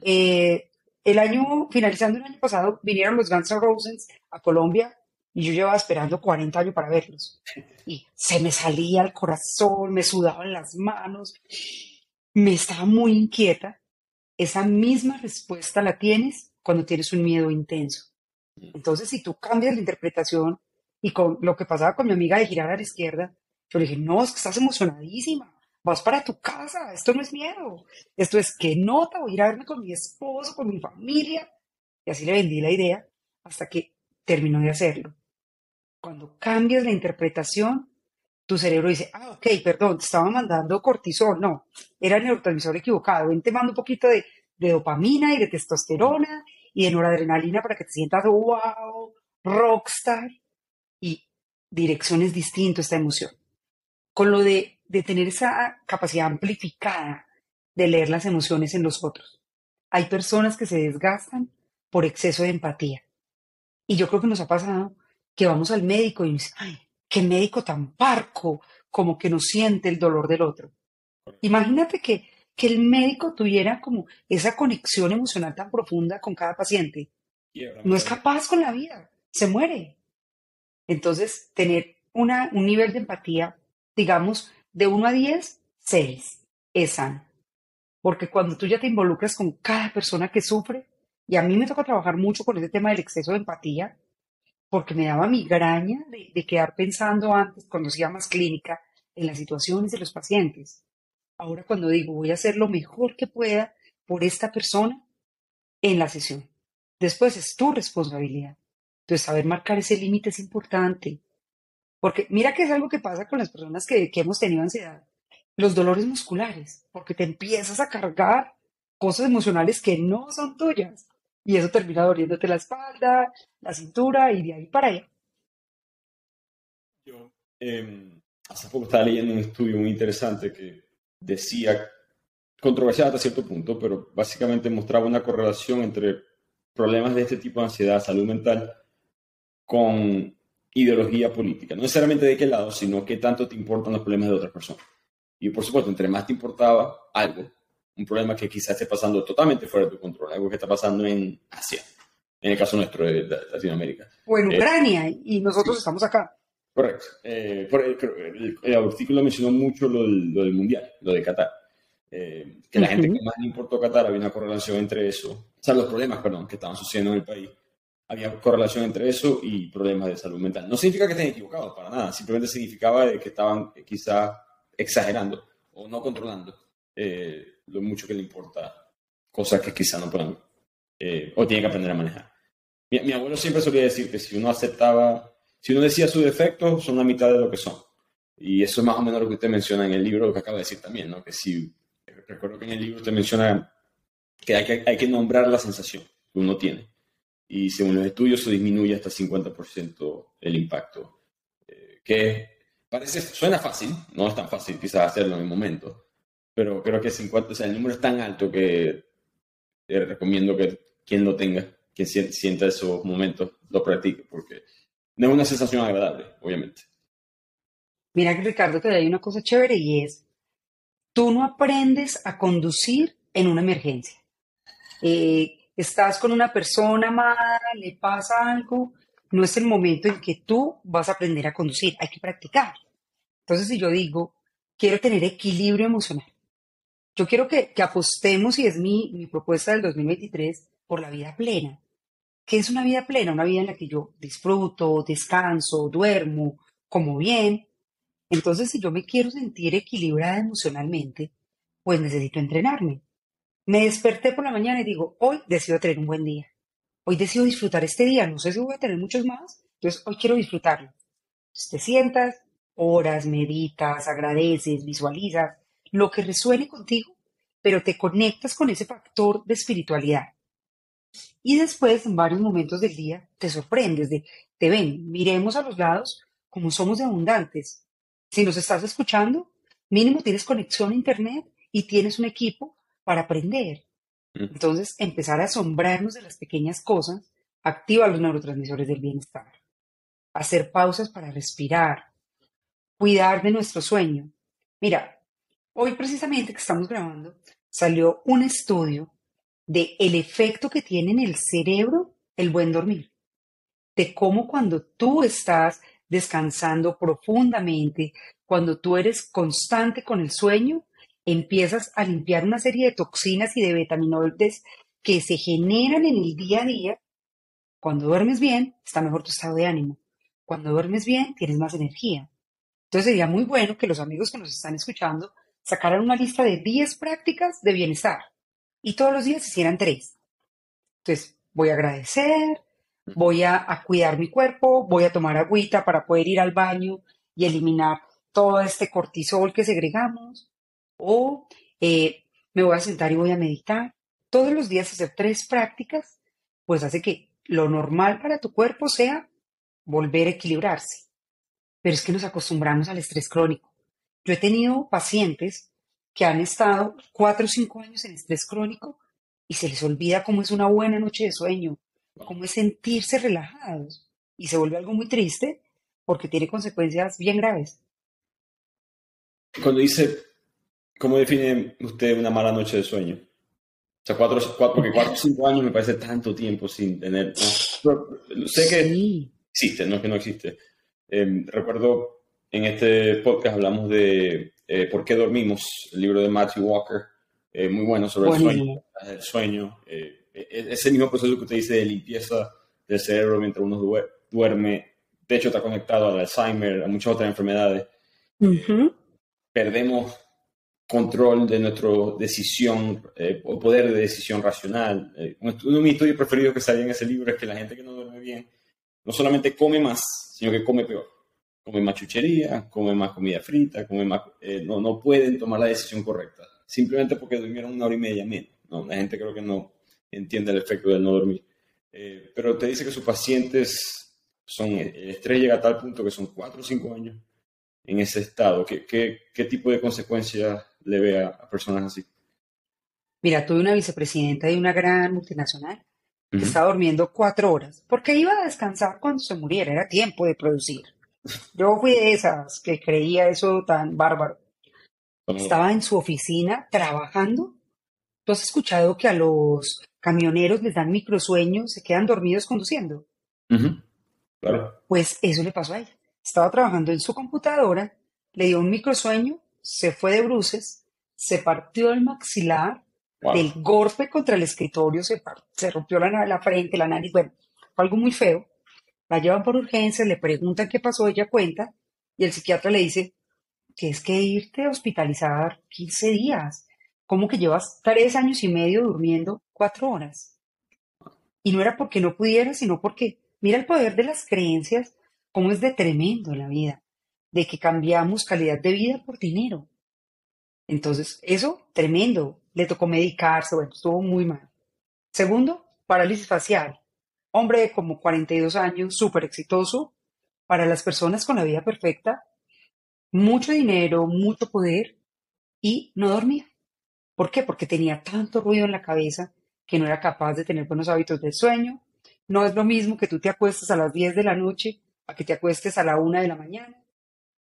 Speaker 2: Eh, el año, finalizando el año pasado, vinieron los Guns N' Roses a Colombia y yo llevaba esperando 40 años para verlos. Y se me salía el corazón, me sudaban las manos, me estaba muy inquieta. Esa misma respuesta la tienes cuando tienes un miedo intenso. Entonces, si tú cambias la interpretación y con lo que pasaba con mi amiga de girar a la izquierda, yo le dije, no, es que estás emocionadísima vas para tu casa, esto no es miedo, esto es que nota, voy a ir a verme con mi esposo, con mi familia. Y así le vendí la idea hasta que terminó de hacerlo. Cuando cambias la interpretación, tu cerebro dice, ah, ok, perdón, te estaba mandando cortisol, no, era el neurotransmisor equivocado, ven, te mando un poquito de, de dopamina y de testosterona y de noradrenalina para que te sientas, wow, rockstar, y direcciones distintas esta emoción. Con lo de de tener esa capacidad amplificada de leer las emociones en los otros. Hay personas que se desgastan por exceso de empatía. Y yo creo que nos ha pasado que vamos al médico y nos ay, qué médico tan parco, como que no siente el dolor del otro. Imagínate que, que el médico tuviera como esa conexión emocional tan profunda con cada paciente. No es capaz con la vida, se muere. Entonces, tener una, un nivel de empatía, digamos, de 1 a 10, 6 es sano. Porque cuando tú ya te involucras con cada persona que sufre, y a mí me toca trabajar mucho con ese tema del exceso de empatía, porque me daba migraña de, de quedar pensando antes, cuando hacía más clínica, en las situaciones de los pacientes. Ahora cuando digo, voy a hacer lo mejor que pueda por esta persona en la sesión. Después es tu responsabilidad. Entonces, saber marcar ese límite es importante. Porque mira que es algo que pasa con las personas que, hemos tenido ansiedad. Los dolores musculares, porque te empiezas a cargar cosas emocionales que no son tuyas. Y eso termina doliéndote la espalda, la cintura y de ahí para allá.
Speaker 1: Yo em, hace poco estaba leyendo un estudio muy interesante que decía, controversial hasta cierto punto, pero básicamente mostraba una correlación entre problemas de este tipo de ansiedad, salud mental, con ideología política. No necesariamente de qué lado, sino qué tanto te importan los problemas de otras personas. Y por supuesto, entre más te importaba algo, un problema que quizás esté pasando totalmente fuera de tu control, algo que está pasando en Asia, en el caso nuestro de, Latinoamérica.
Speaker 2: O en eh, Ucrania, y nosotros estamos acá.
Speaker 1: Correcto. Eh, el, artículo mencionó mucho lo del, Mundial, lo de Qatar. Eh, que la gente que más le importó Qatar había una correlación entre eso, o sea, los problemas, perdón, que estaban sucediendo en el país había correlación entre eso y problemas de salud mental. No significa que estén equivocados, para nada. Simplemente significaba que estaban eh, quizá exagerando o no controlando eh, lo mucho que le importa cosas que quizá no puedan eh, o tienen que aprender a manejar. Mi, abuelo siempre solía decir que si uno aceptaba, si uno decía sus defectos, son la mitad de lo que son. Y eso es más o menos lo que usted menciona en el libro, lo que acaba de decir también, ¿no? Que si, recuerdo que en el libro usted menciona que hay que, hay que nombrar la sensación que uno tiene y según los estudios se disminuye hasta 50% el impacto. Eh, que parece, suena fácil, no es tan fácil quizás hacerlo en el momento, pero creo que 50, o sea, el número es tan alto que recomiendo que quien lo tenga, quien sienta esos momentos, lo practique, porque no es una sensación agradable, obviamente.
Speaker 2: Mira, Ricardo, que hay una cosa chévere y es, tú no aprendes a conducir en una emergencia. Eh, estás con una persona amada, le pasa algo, no es el momento en que tú vas a aprender a conducir, hay que practicar. Entonces, si yo digo, quiero tener equilibrio emocional, yo quiero que, apostemos, y es mi, mi propuesta del 2023, por la vida plena. ¿Qué es una vida plena? Una vida en la que yo disfruto, descanso, duermo, como bien. Entonces, si yo me quiero sentir equilibrada emocionalmente, pues necesito entrenarme. Me desperté por la mañana y digo, hoy decido tener un buen día. Hoy decido disfrutar este día. No sé si voy a tener muchos más, entonces hoy quiero disfrutarlo. te sientas, horas, meditas, agradeces, visualizas, lo que resuene contigo, pero te conectas con ese factor de espiritualidad. Y después, en varios momentos del día, te sorprendes de, te ven, miremos a los lados como somos de abundantes. Si nos estás escuchando, mínimo tienes conexión a Internet y tienes un equipo para aprender. Entonces, empezar a asombrarnos de las pequeñas cosas activa los neurotransmisores del bienestar. Hacer pausas para respirar, cuidar de nuestro sueño. Mira, Hoy precisamente que estamos grabando, salió un estudio de el efecto que tiene en el cerebro el buen dormir. De cómo cuando tú estás descansando profundamente, cuando tú eres constante con el sueño, empiezas a limpiar una serie de toxinas y de betaminoides que se generan en el día a día. Cuando duermes bien, está mejor tu estado de ánimo. Cuando duermes bien, tienes más energía. Entonces sería muy bueno que los amigos que nos están escuchando sacaran una lista de 10 prácticas de bienestar y todos los días hicieran tres. Entonces, voy a agradecer, voy a, cuidar mi cuerpo, voy a tomar agüita para poder ir al baño y eliminar todo este cortisol que segregamos, o eh, me voy a sentar y voy a meditar. Todos los días hacer tres prácticas, pues hace que lo normal para tu cuerpo sea volver a equilibrarse. Pero es que nos acostumbramos al estrés crónico. Yo he tenido pacientes que han estado cuatro o cinco años en estrés crónico y se les olvida cómo es una buena noche de sueño, cómo es sentirse relajados y se vuelve algo muy triste porque tiene consecuencias bien graves.
Speaker 1: Cuando dice, ¿cómo define usted una mala noche de sueño? O sea, cuatro, cuatro, porque cuatro o (laughs) cinco años me parece tanto tiempo sin tener... sé que sí. existe, no es que no existe. Em, recuerdo en este podcast hablamos de eh, ¿Por qué dormimos? El libro de Matthew Walker, eh, muy bueno sobre el sueño. El sueño eh, e-, e-, ese mismo proceso que usted dice de limpieza del cerebro mientras uno duerme, de hecho está conectado al Alzheimer, a muchas otras enfermedades. Perdemos control de nuestra decisión o poder de decisión racional. uno de mis estudios preferidos que salía en ese libro es que la gente que no duerme bien no solamente come más, sino que come peor come más chuchería, come más comida frita, come más, eh, no, no pueden tomar la decisión correcta, simplemente porque durmieron una hora y media menos. ¿no? La gente creo que no entiende el efecto del no dormir. Eh, pero te dice que sus pacientes son, el estrés llega a tal punto que son cuatro o cinco años en ese estado. ¿Qué, qué, qué tipo de consecuencias le ve a, personas así?
Speaker 2: Mira, tuve una vicepresidenta de una gran multinacional que estaba durmiendo cuatro horas, porque iba a descansar cuando se muriera, era tiempo de producir. (laughs) Yo fui de esas que creía eso tan bárbaro. Estaba en su oficina trabajando. ¿Tú has escuchado que a los camioneros les dan microsueños, se quedan dormidos conduciendo?
Speaker 1: Claro.
Speaker 2: Pues eso le pasó a ella. Estaba trabajando en su computadora, le dio un microsueño, se fue de bruces, se partió el maxilar, del golpe contra el escritorio se, se rompió la, la frente, la nariz, bueno, fue algo muy feo. La llevan por urgencia, le preguntan qué pasó, ella cuenta, y el psiquiatra le dice que es que irte a hospitalizar 15 días. ¿Cómo que llevas tres años y medio durmiendo cuatro horas? Y no era porque no pudiera, sino porque mira el poder de las creencias, cómo es de tremendo en la vida, de que cambiamos calidad de vida por dinero. Entonces, eso, tremendo. Le tocó medicarse, bueno, estuvo muy mal. Segundo, parálisis facial hombre de como 42 años, súper exitoso, para las personas con la vida perfecta, mucho dinero, mucho poder y no dormía. ¿Por qué? Porque tenía tanto ruido en la cabeza que no era capaz de tener buenos hábitos de sueño. No es lo mismo que tú te acuestes a las 10 de la noche a que te acuestes a la 1 de la mañana.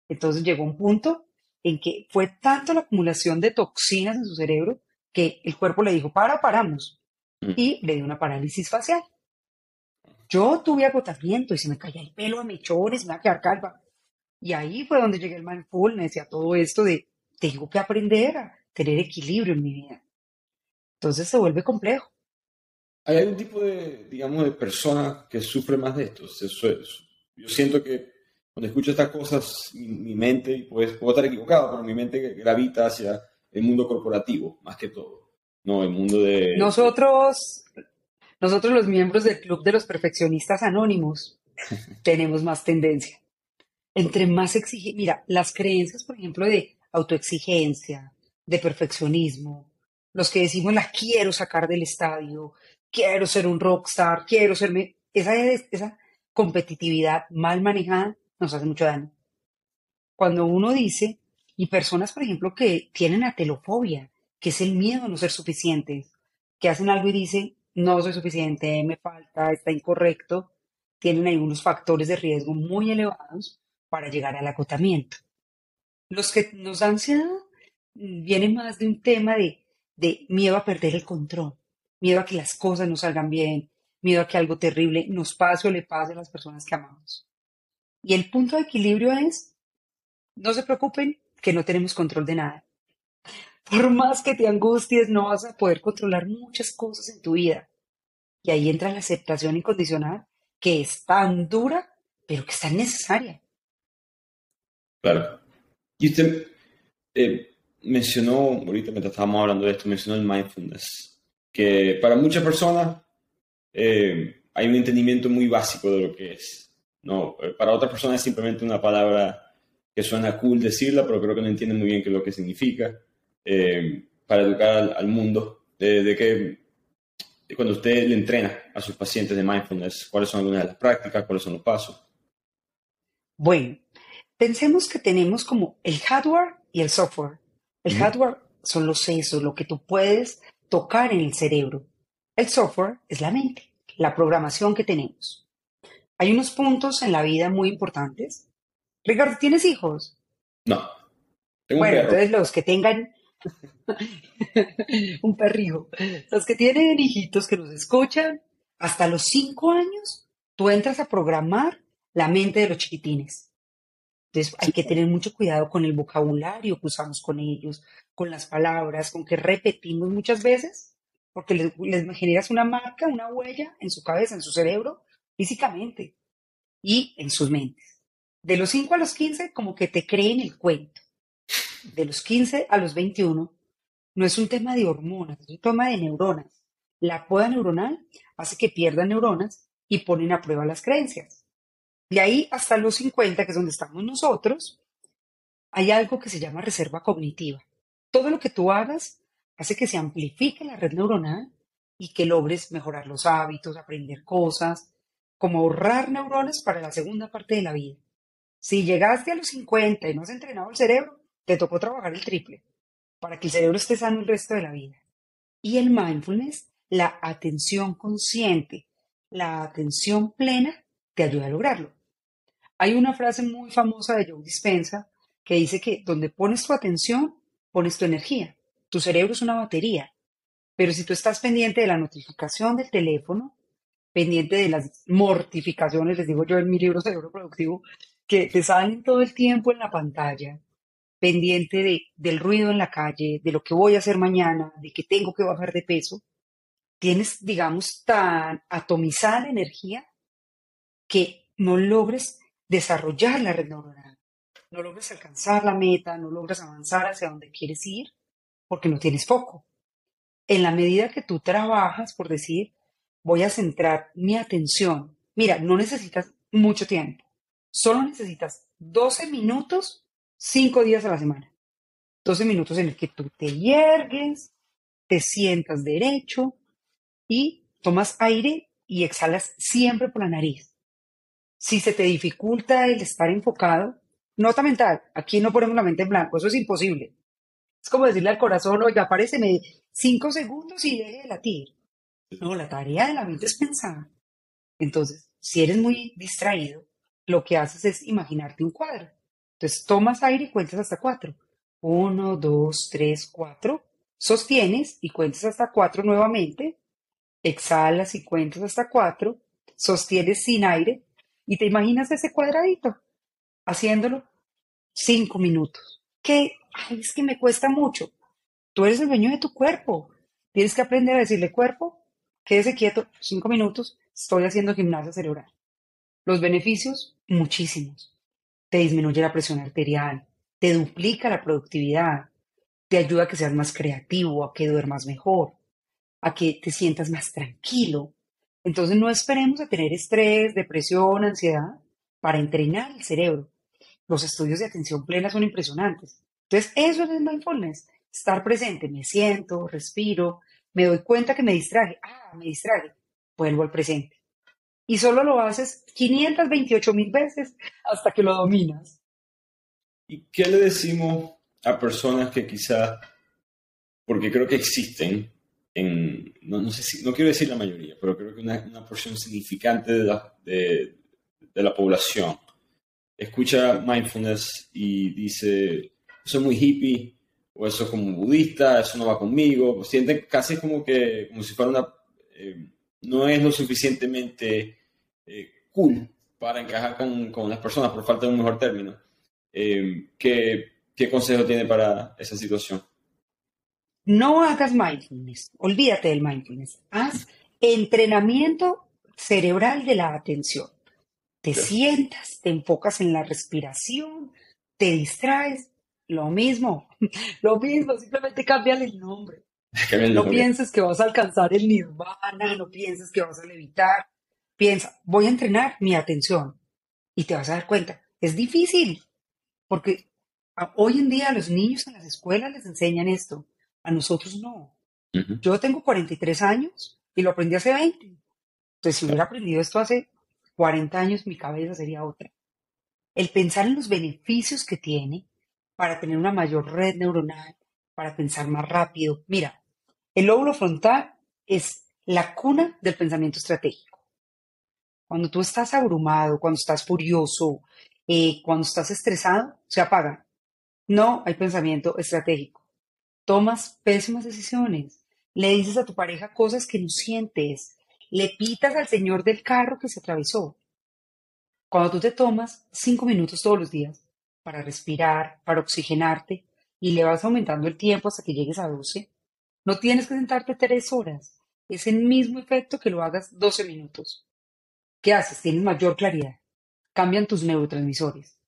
Speaker 2: Entonces llegó un punto en que fue tanto la acumulación de toxinas en su cerebro que el cuerpo le dijo, para, paramos.
Speaker 1: Mm.
Speaker 2: Y le dio una parálisis facial. Yo tuve agotamiento y se me caía el pelo a mechones, me iba a quedar calva. Y ahí fue donde llegué el mindfulness y a todo esto de, tengo que aprender a tener equilibrio en mi vida. Entonces se vuelve complejo.
Speaker 1: ¿Hay algún tipo de, digamos, de persona que sufre más de esto? Eso es- yo siento que cuando escucho estas cosas, mi, mi mente, pues puedo estar equivocado, pero mi mente gravita hacia el mundo corporativo, más que todo. No, el mundo de...
Speaker 2: Nosotros, nosotros los miembros del Club de los Perfeccionistas Anónimos, (laughs) tenemos más tendencia. Entre más exige, mira, las creencias, por ejemplo, de autoexigencia, de perfeccionismo, los que decimos la quiero sacar del estadio, quiero ser un rockstar, quiero ser... me-", Esa, esa competitividad mal manejada nos hace mucho daño. Cuando uno dice, y personas, por ejemplo, que tienen atelofobia, que es el miedo a no ser suficientes, que hacen algo y dicen, no soy suficiente, me falta, está incorrecto, tienen ahí unos factores de riesgo muy elevados para llegar al acotamiento. Los que nos dan ansiedad viene más de un tema de, de miedo a perder el control, miedo a que las cosas no salgan bien, miedo a que algo terrible nos pase o le pase a las personas que amamos. Y el punto de equilibrio es, no se preocupen, que no tenemos control de nada. Por más que te angusties, no vas a poder controlar muchas cosas en tu vida. Y ahí entra la aceptación incondicional, que es tan dura, pero que es tan necesaria.
Speaker 1: Claro. Y usted eh, mencionó, ahorita mientras estábamos hablando de esto, mencionó el mindfulness, que para muchas personas eh, hay un entendimiento muy básico de lo que es. No, Eh, para otras personas es simplemente una palabra que suena cool decirla, pero creo que no entienden muy bien qué es lo que significa. eh, para educar al, al mundo, de, de que de cuando usted le entrena a sus pacientes de mindfulness, cuáles son algunas de las prácticas, cuáles son los pasos.
Speaker 2: Bueno, pensemos que tenemos como el hardware y el software. El hardware son los sesos, lo que tú puedes tocar en el cerebro. El software es la mente, la programación que tenemos. Hay unos puntos en la vida muy importantes. Ricardo, ¿tienes hijos?
Speaker 1: No. Tengo
Speaker 2: Bueno, entonces los que tengan (laughs) un perrijo, los que tienen hijitos que los escuchan, hasta los cinco años, tú entras a programar la mente de los chiquitines. Entonces hay que tener mucho cuidado con el vocabulario que usamos con ellos, con las palabras, con que repetimos muchas veces, porque les, generas una marca, una huella en su cabeza, en su cerebro, físicamente y en sus mentes. De los 5 a los 15, como que te creen el cuento. De los 15 a los 21, no es un tema de hormonas, es un tema de neuronas. La poda neuronal hace que pierdan neuronas y ponen a prueba las creencias. De ahí hasta los 50, que es donde estamos nosotros, hay algo que se llama reserva cognitiva. Todo lo que tú hagas hace que se amplifique la red neuronal y que logres mejorar los hábitos, aprender cosas, como ahorrar neuronas para la segunda parte de la vida. Si llegaste a los 50 y no has entrenado el cerebro, te tocó trabajar el triple para que el cerebro esté sano el resto de la vida. Y el mindfulness, la atención consciente, la atención plena, te ayuda a lograrlo. Hay una frase muy famosa de Joe Dispenza que dice que donde pones tu atención, pones tu energía. Tu cerebro es una batería. Pero si tú estás pendiente de la notificación del teléfono, pendiente de las mortificaciones, les digo yo en mi libro Cerebro Productivo, que te salen todo el tiempo en la pantalla, pendiente de, del ruido en la calle, de lo que voy a hacer mañana, de que tengo que bajar de peso, tienes, digamos, tan atomizada la energía que no logres desarrollar la red neuronal, no logres alcanzar la meta, no logras avanzar hacia donde quieres ir porque no tienes foco. En la medida que tú trabajas, por decir, voy a centrar mi atención, mira, no necesitas mucho tiempo, solo necesitas 12 minutos, 5 días a la semana. 12 minutos en el que tú te hiergues, te sientas derecho y tomas aire y exhalas siempre por la nariz. Si se te dificulta el estar enfocado, nota mental, aquí no ponemos la mente en blanco, eso es imposible. Es como decirle al corazón, oiga, apareceme cinco segundos y deje de latir. No, la tarea de la mente es pensar. Entonces, si eres muy distraído, lo que haces es imaginarte un cuadro. Entonces, tomas aire y cuentas hasta cuatro. Uno, dos, tres, cuatro. Sostienes y cuentas hasta cuatro nuevamente. Exhalas y cuentas hasta cuatro. Sostienes sin aire y te imaginas ese cuadradito haciéndolo cinco minutos. Que Ay, es que me cuesta mucho. Tú eres el dueño de tu cuerpo. Tienes que aprender a decirle cuerpo, quédese quieto cinco minutos, estoy haciendo gimnasia cerebral. Los beneficios, muchísimos. Te disminuye la presión arterial, te duplica la productividad, te ayuda a que seas más creativo, a que duermas mejor, a que te sientas más tranquilo. Entonces no esperemos a tener estrés, depresión, ansiedad para entrenar el cerebro. Los estudios de atención plena son impresionantes. Entonces, eso es mindfulness, estar presente, me siento, respiro, me doy cuenta que me distraje, ah, me distraje, vuelvo al presente. Y solo lo haces 528 mil veces hasta que lo dominas.
Speaker 1: ¿Y qué le decimos a personas que quizá, porque creo que existen, en, no, sé si, no quiero decir la mayoría, pero creo que una, una porción significante de la, de, de la población escucha mindfulness y dice, soy muy hippie, o eso es como budista, eso no va conmigo, sienten casi como que, como si fuera una, eh, no es lo suficientemente eh, cool para encajar con, con, las personas, por falta de un mejor término. Eh, ¿qué, ¿Qué consejo tiene para esa situación?
Speaker 2: No hagas mindfulness, olvídate del mindfulness, haz entrenamiento cerebral de la atención. Te sientas, te enfocas en la respiración, te distraes lo mismo, (laughs) lo mismo, simplemente cámbiale el nombre. no pienses que vas a alcanzar el nirvana, no pienses que vas a levitar. Piensa, voy a entrenar mi atención y te vas a dar cuenta. Es difícil, porque hoy en día a los niños en las escuelas les enseñan esto, a nosotros no. Yo tengo 43 años y lo aprendí hace 20. Entonces, si hubiera aprendido esto hace 40 años, mi cabeza sería otra. El pensar en los beneficios que tiene para tener una mayor red neuronal, para pensar más rápido. Mira, el lóbulo frontal es la cuna del pensamiento estratégico. Cuando tú estás abrumado, cuando estás furioso, eh, cuando estás estresado, se apaga. No hay pensamiento estratégico. Tomas pésimas decisiones. Le dices a tu pareja cosas que no sientes. Le pitas al señor del carro que se atravesó. Cuando tú te tomas cinco minutos todos los días para respirar, para oxigenarte, y le vas aumentando el tiempo hasta que llegues a 12, no tienes que sentarte tres horas. Es el mismo efecto que lo hagas 12 minutos. ¿Qué haces? Tienes mayor claridad. Cambian tus neurotransmisores.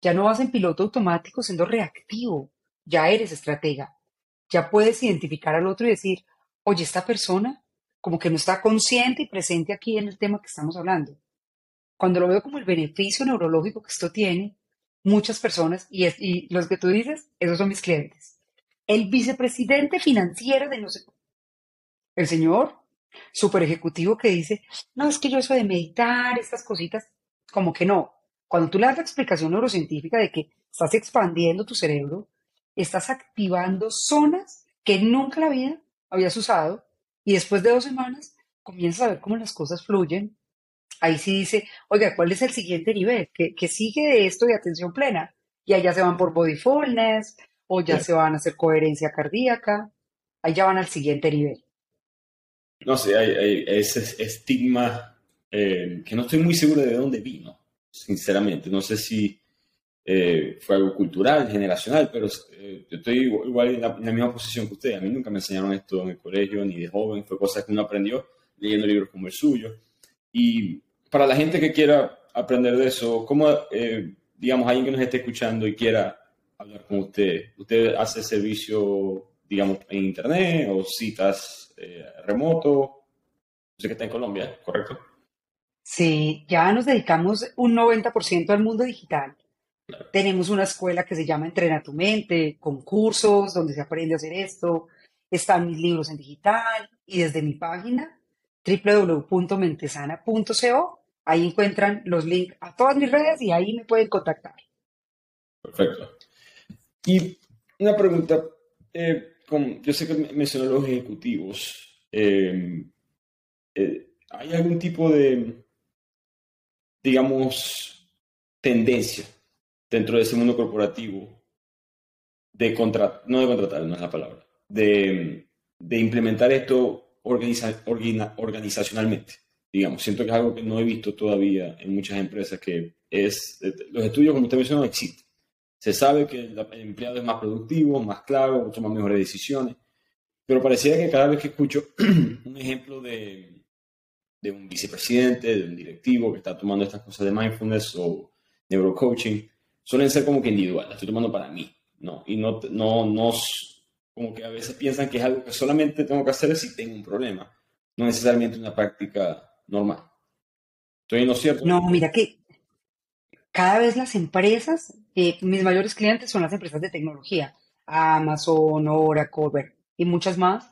Speaker 2: Ya no vas en piloto automático siendo reactivo. Ya eres estratega. Ya puedes identificar al otro y decir, oye, esta persona como que no está consciente y presente aquí en el tema que estamos hablando. Cuando lo veo como el beneficio neurológico que esto tiene, muchas personas, y, los que tú dices, esos son mis clientes. El vicepresidente financiero de no sé, el señor super ejecutivo que dice, no, es que yo eso de meditar, estas cositas, como que no. Cuando tú le das la explicación neurocientífica de que estás expandiendo tu cerebro, estás activando zonas que nunca en la vida habías usado y después de dos semanas comienzas a ver cómo las cosas fluyen ahí sí dice, oiga, ¿cuál es el siguiente nivel? ¿Qué, sigue de esto de atención plena? Y allá se van por bodyfulness o ya se van a hacer coherencia cardíaca, ahí ya van al siguiente nivel.
Speaker 1: No sé, hay, ese estigma eh, que no estoy muy seguro de dónde vino, sinceramente. No sé si eh, fue algo cultural, generacional, pero eh, yo estoy igual, en, la, en, la, misma posición que usted. A mí nunca me enseñaron esto en el colegio, ni de joven, fue cosas que uno aprendió leyendo libros como el suyo. Y para la gente que quiera aprender de eso, ¿cómo, eh, digamos, alguien que nos esté escuchando y quiera hablar con usted, usted hace servicio, digamos, en internet o citas eh, remoto? Sé que está en Colombia, ¿correcto?
Speaker 2: Sí, ya nos dedicamos un 90% al mundo digital. Tenemos una escuela que se llama Entrena tu mente, con cursos donde se aprende a hacer esto. Están mis libros en digital y desde mi página www.mentesana.co. Ahí encuentran los links a todas mis redes y ahí me pueden contactar.
Speaker 1: Perfecto. Y una pregunta. eh, yo sé que mencionó los ejecutivos. Eh, eh, ¿Hay algún tipo de, digamos, tendencia dentro de ese mundo corporativo de contratar, no de contratar, no es la palabra, de, de implementar esto organizacionalmente? Digamos, siento que es algo que no he visto todavía en muchas empresas, que es, los estudios, como usted mencionó, existen se sabe que el, empleado es más productivo, más claro, toma mejores decisiones, pero pareciera que cada vez que escucho (clears throat) un ejemplo de, de un vicepresidente, de un directivo que está tomando estas cosas de mindfulness o neurocoaching, suelen ser como que individual, las estoy tomando para mí, ¿no? Y no, no, no, como que a veces piensan que es algo que solamente tengo que hacer si tengo un problema, no necesariamente una práctica normal. ¿Estoy en cierto?
Speaker 2: No, mira que cada vez las empresas, eh, mis mayores clientes son las empresas de tecnología, Amazon, Oracle y muchas más,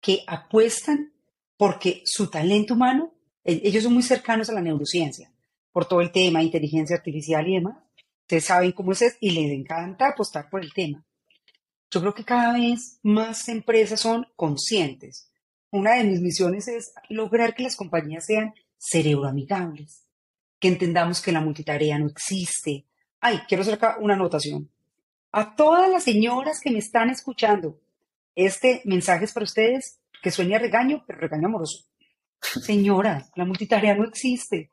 Speaker 2: que apuestan porque su talento humano, e, ellos son muy cercanos a la neurociencia, por todo el tema, inteligencia artificial y demás. Ustedes saben cómo es y les encanta apostar por el tema. Yo creo que cada vez más empresas son conscientes. Una de mis misiones es lograr que las compañías sean cerebroamigables que entendamos que la multitarea no existe. Ay, quiero hacer acá una anotación. A todas las señoras que me están escuchando, este mensaje es para ustedes que sueña regaño, pero regaño amoroso. (laughs) Señora, la multitarea no existe.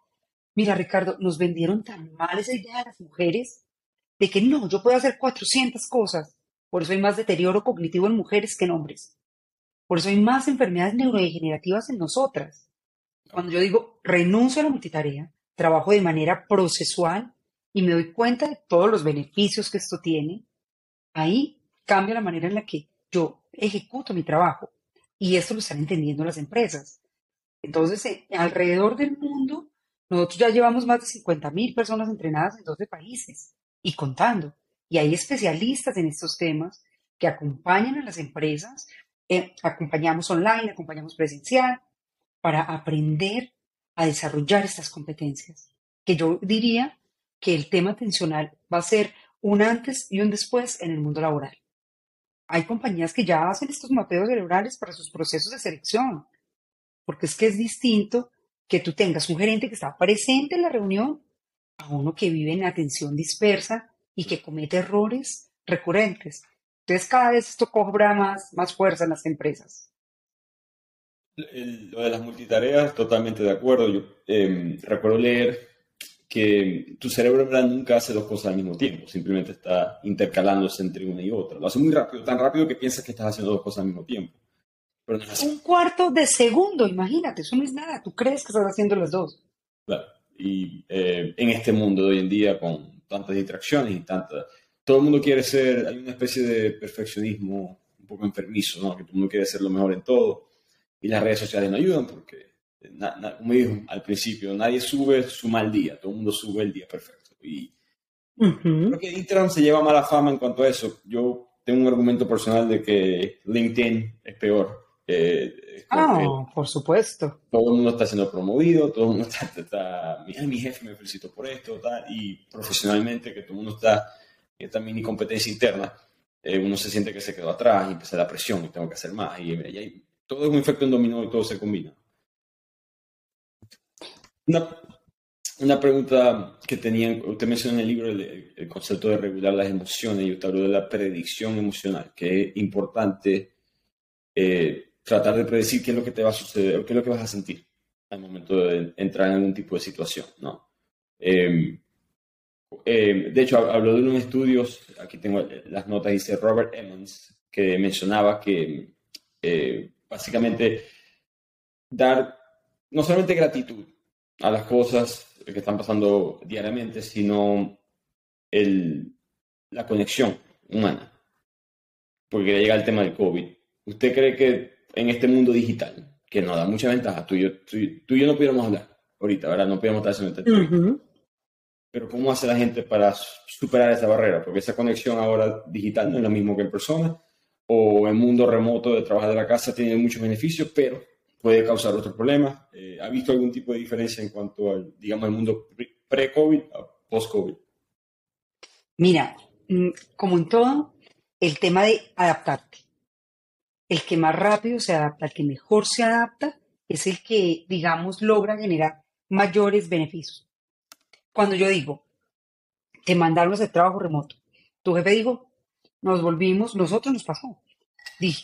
Speaker 2: Mira, Ricardo, nos vendieron tan mal esa idea de las mujeres de que no, yo puedo hacer 400 cosas. Por eso hay más deterioro cognitivo en mujeres que en hombres. Por eso hay más enfermedades neurodegenerativas en nosotras. Cuando yo digo renuncio a la multitarea, trabajo de manera procesual y me doy cuenta de todos los beneficios que esto tiene, ahí cambia la manera en la que yo ejecuto mi trabajo. Y esto lo están entendiendo las empresas. Entonces, eh, alrededor del mundo, nosotros ya llevamos más de 50 mil personas entrenadas en 12 países y contando. Y hay especialistas en estos temas que acompañan a las empresas, eh, acompañamos online, acompañamos presencial, para aprender a desarrollar estas competencias, que yo diría que el tema atencional va a ser un antes y un después en el mundo laboral. Hay compañías que ya hacen estos mapeos cerebrales para sus procesos de selección, porque es que es distinto que tú tengas un gerente que está presente en la reunión a uno que vive en atención dispersa y que comete errores recurrentes. Entonces cada vez esto cobra más, más fuerza en las empresas
Speaker 1: lo de las multitareas, totalmente de acuerdo. Yo em, recuerdo leer que tu cerebro nunca hace dos cosas al mismo tiempo, simplemente está intercalándose entre una y otra. Lo hace muy rápido, tan rápido que piensas que estás haciendo dos cosas al mismo tiempo.
Speaker 2: Un cuarto de segundo, imagínate, eso no es nada, tú crees que estás haciendo las dos.
Speaker 1: Claro, y eh, en este mundo de hoy en día, con tantas distracciones y tantas... Todo el mundo quiere ser, hay una especie de perfeccionismo un poco enfermizo, ¿no? Que todo el mundo quiere ser lo mejor en todo y las redes sociales no ayudan porque, como dijo al principio, nadie sube su mal día, todo el mundo sube el día perfecto. Y creo que Instagram se lleva mala fama en cuanto a eso. Yo tengo un argumento personal de que LinkedIn es peor.
Speaker 2: ah, por supuesto.
Speaker 1: Todo el mundo está siendo promovido, todo el mundo está, está mira, mi jefe me felicitó por esto, tal, y profesionalmente que todo el mundo está en esta mini competencia interna, eh, uno se siente que se quedó atrás y empieza la presión y tengo que hacer más. Y, y, todo es un efecto en dominó y todo se combina. Una, pregunta que tenía, usted mencionó en el libro el, concepto de regular las emociones y usted habló de la predicción emocional, que es importante eh, tratar de predecir qué es lo que te va a suceder qué es lo que vas a sentir al momento de entrar en algún tipo de situación, ¿no? Em, em, de hecho, habló de unos estudios, aquí tengo las notas, dice Robert Emmons, que mencionaba que eh, básicamente dar no solamente gratitud a las cosas que están pasando diariamente, sino el, la conexión humana. Porque llega el tema del COVID. ¿Usted cree que en este mundo digital, que nos da mucha ventaja, tú y yo, tú, y yo no pudiéramos hablar ahorita, ¿verdad? No pudiéramos estar haciendo este Pero ¿cómo hace la gente para superar esa barrera? Porque esa conexión ahora digital no es lo mismo que en persona o el mundo remoto de trabajar de la casa tiene muchos beneficios, pero puede causar otros problemas. Eh, ¿Ha visto algún tipo de diferencia en cuanto al, digamos, el mundo pre-COVID a post-COVID?
Speaker 2: Mira, mm, como en todo, el tema de adaptarte. el que más rápido se adapta, el que mejor se adapta, es el que, digamos, logra generar mayores beneficios. Cuando yo digo, te mandaron a hacer trabajo remoto, tu jefe dijo, nos volvimos, nosotros nos pasó.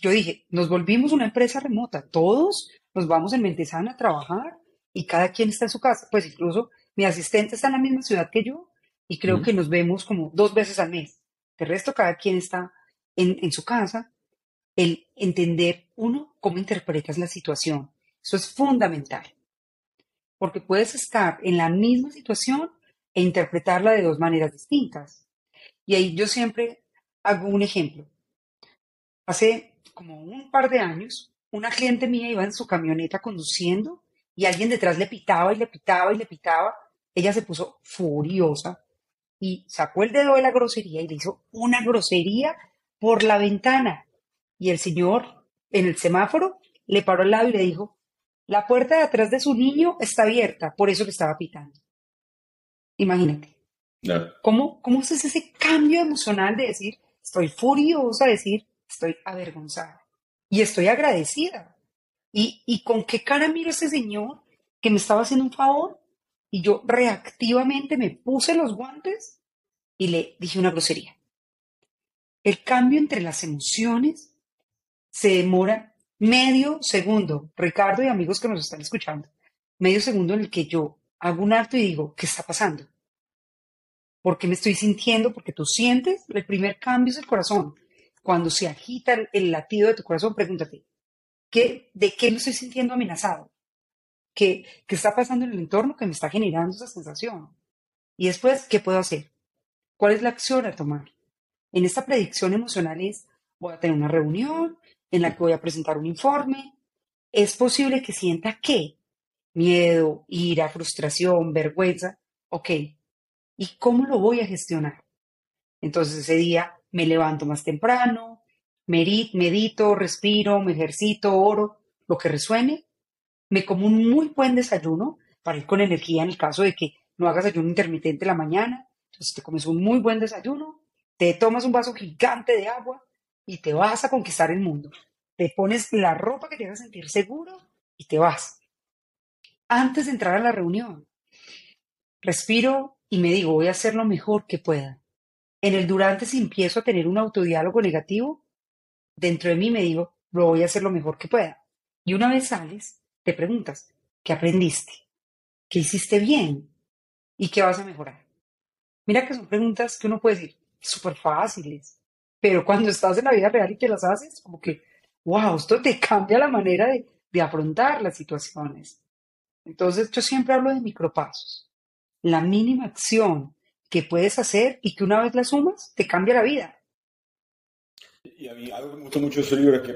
Speaker 2: yo dije, nos volvimos una empresa remota, todos nos vamos en Mentesana a trabajar y cada quien está en su casa. Pues incluso mi asistente está en la misma ciudad que yo y creo que nos vemos como dos veces al mes. De resto, cada quien está en, en su casa. El entender, uno, cómo interpretas la situación. Eso es fundamental. Porque puedes estar en la misma situación e interpretarla de dos maneras distintas. Y ahí yo siempre hago un ejemplo. Hace como un par de años, una cliente mía iba en su camioneta conduciendo y alguien detrás le pitaba y le pitaba y le pitaba. Ella se puso furiosa y sacó el dedo de la grosería y le hizo una grosería por la ventana. Y el señor en el semáforo le paró al lado y le dijo, la puerta de atrás de su niño está abierta, por eso le estaba pitando. Imagínate. ¿Cómo, ¿Cómo haces ese cambio emocional de decir, estoy furiosa, decir, estoy avergonzada y estoy agradecida? ¿Y, ¿Y con qué cara miro a ese señor que me estaba haciendo un favor? Y yo reactivamente me puse los guantes y le dije una grosería. El cambio entre las emociones se demora medio segundo. Ricardo y amigos que nos están escuchando, medio segundo en el que yo hago un acto y digo, ¿qué está pasando? ¿Por qué me estoy sintiendo? Porque tú sientes, el primer cambio es el corazón. Cuando se agita el, latido de tu corazón, pregúntate, ¿qué, ¿de qué me estoy sintiendo amenazado? ¿Qué, ¿Qué está pasando en el entorno que me está generando esa sensación? Y después, ¿qué puedo hacer? ¿Cuál es la acción a tomar? En esta predicción emocional es, voy a tener una reunión en la que voy a presentar un informe. Es posible que sienta qué? Miedo, ira, frustración, vergüenza. Ok, ¿Y cómo lo voy a gestionar? Entonces ese día me levanto más temprano, medito, respiro, me ejercito, oro, lo que resuene. Me como un muy buen desayuno para ir con energía en el caso de que no hagas ayuno intermitente la mañana. Entonces te comes un muy buen desayuno, te tomas un vaso gigante de agua y te vas a conquistar el mundo. Te pones la ropa que te haga sentir seguro y te vas. Antes de entrar a la reunión, respiro y me digo, voy a hacer lo mejor que pueda. En el durante, si empiezo a tener un autodiálogo negativo, dentro de mí me digo, lo voy a hacer lo mejor que pueda. Y una vez sales, te preguntas, ¿qué aprendiste? ¿Qué hiciste bien? ¿Y qué vas a mejorar? Mira que son preguntas que uno puede decir, súper fáciles, pero cuando estás en la vida real y te las haces, como que, wow, esto te cambia la manera de, de afrontar las situaciones. Entonces yo siempre hablo de micropasos la mínima acción que puedes hacer y que una vez la sumas, te cambia la vida.
Speaker 1: Y a mí algo que me gustó mucho de ese libro es que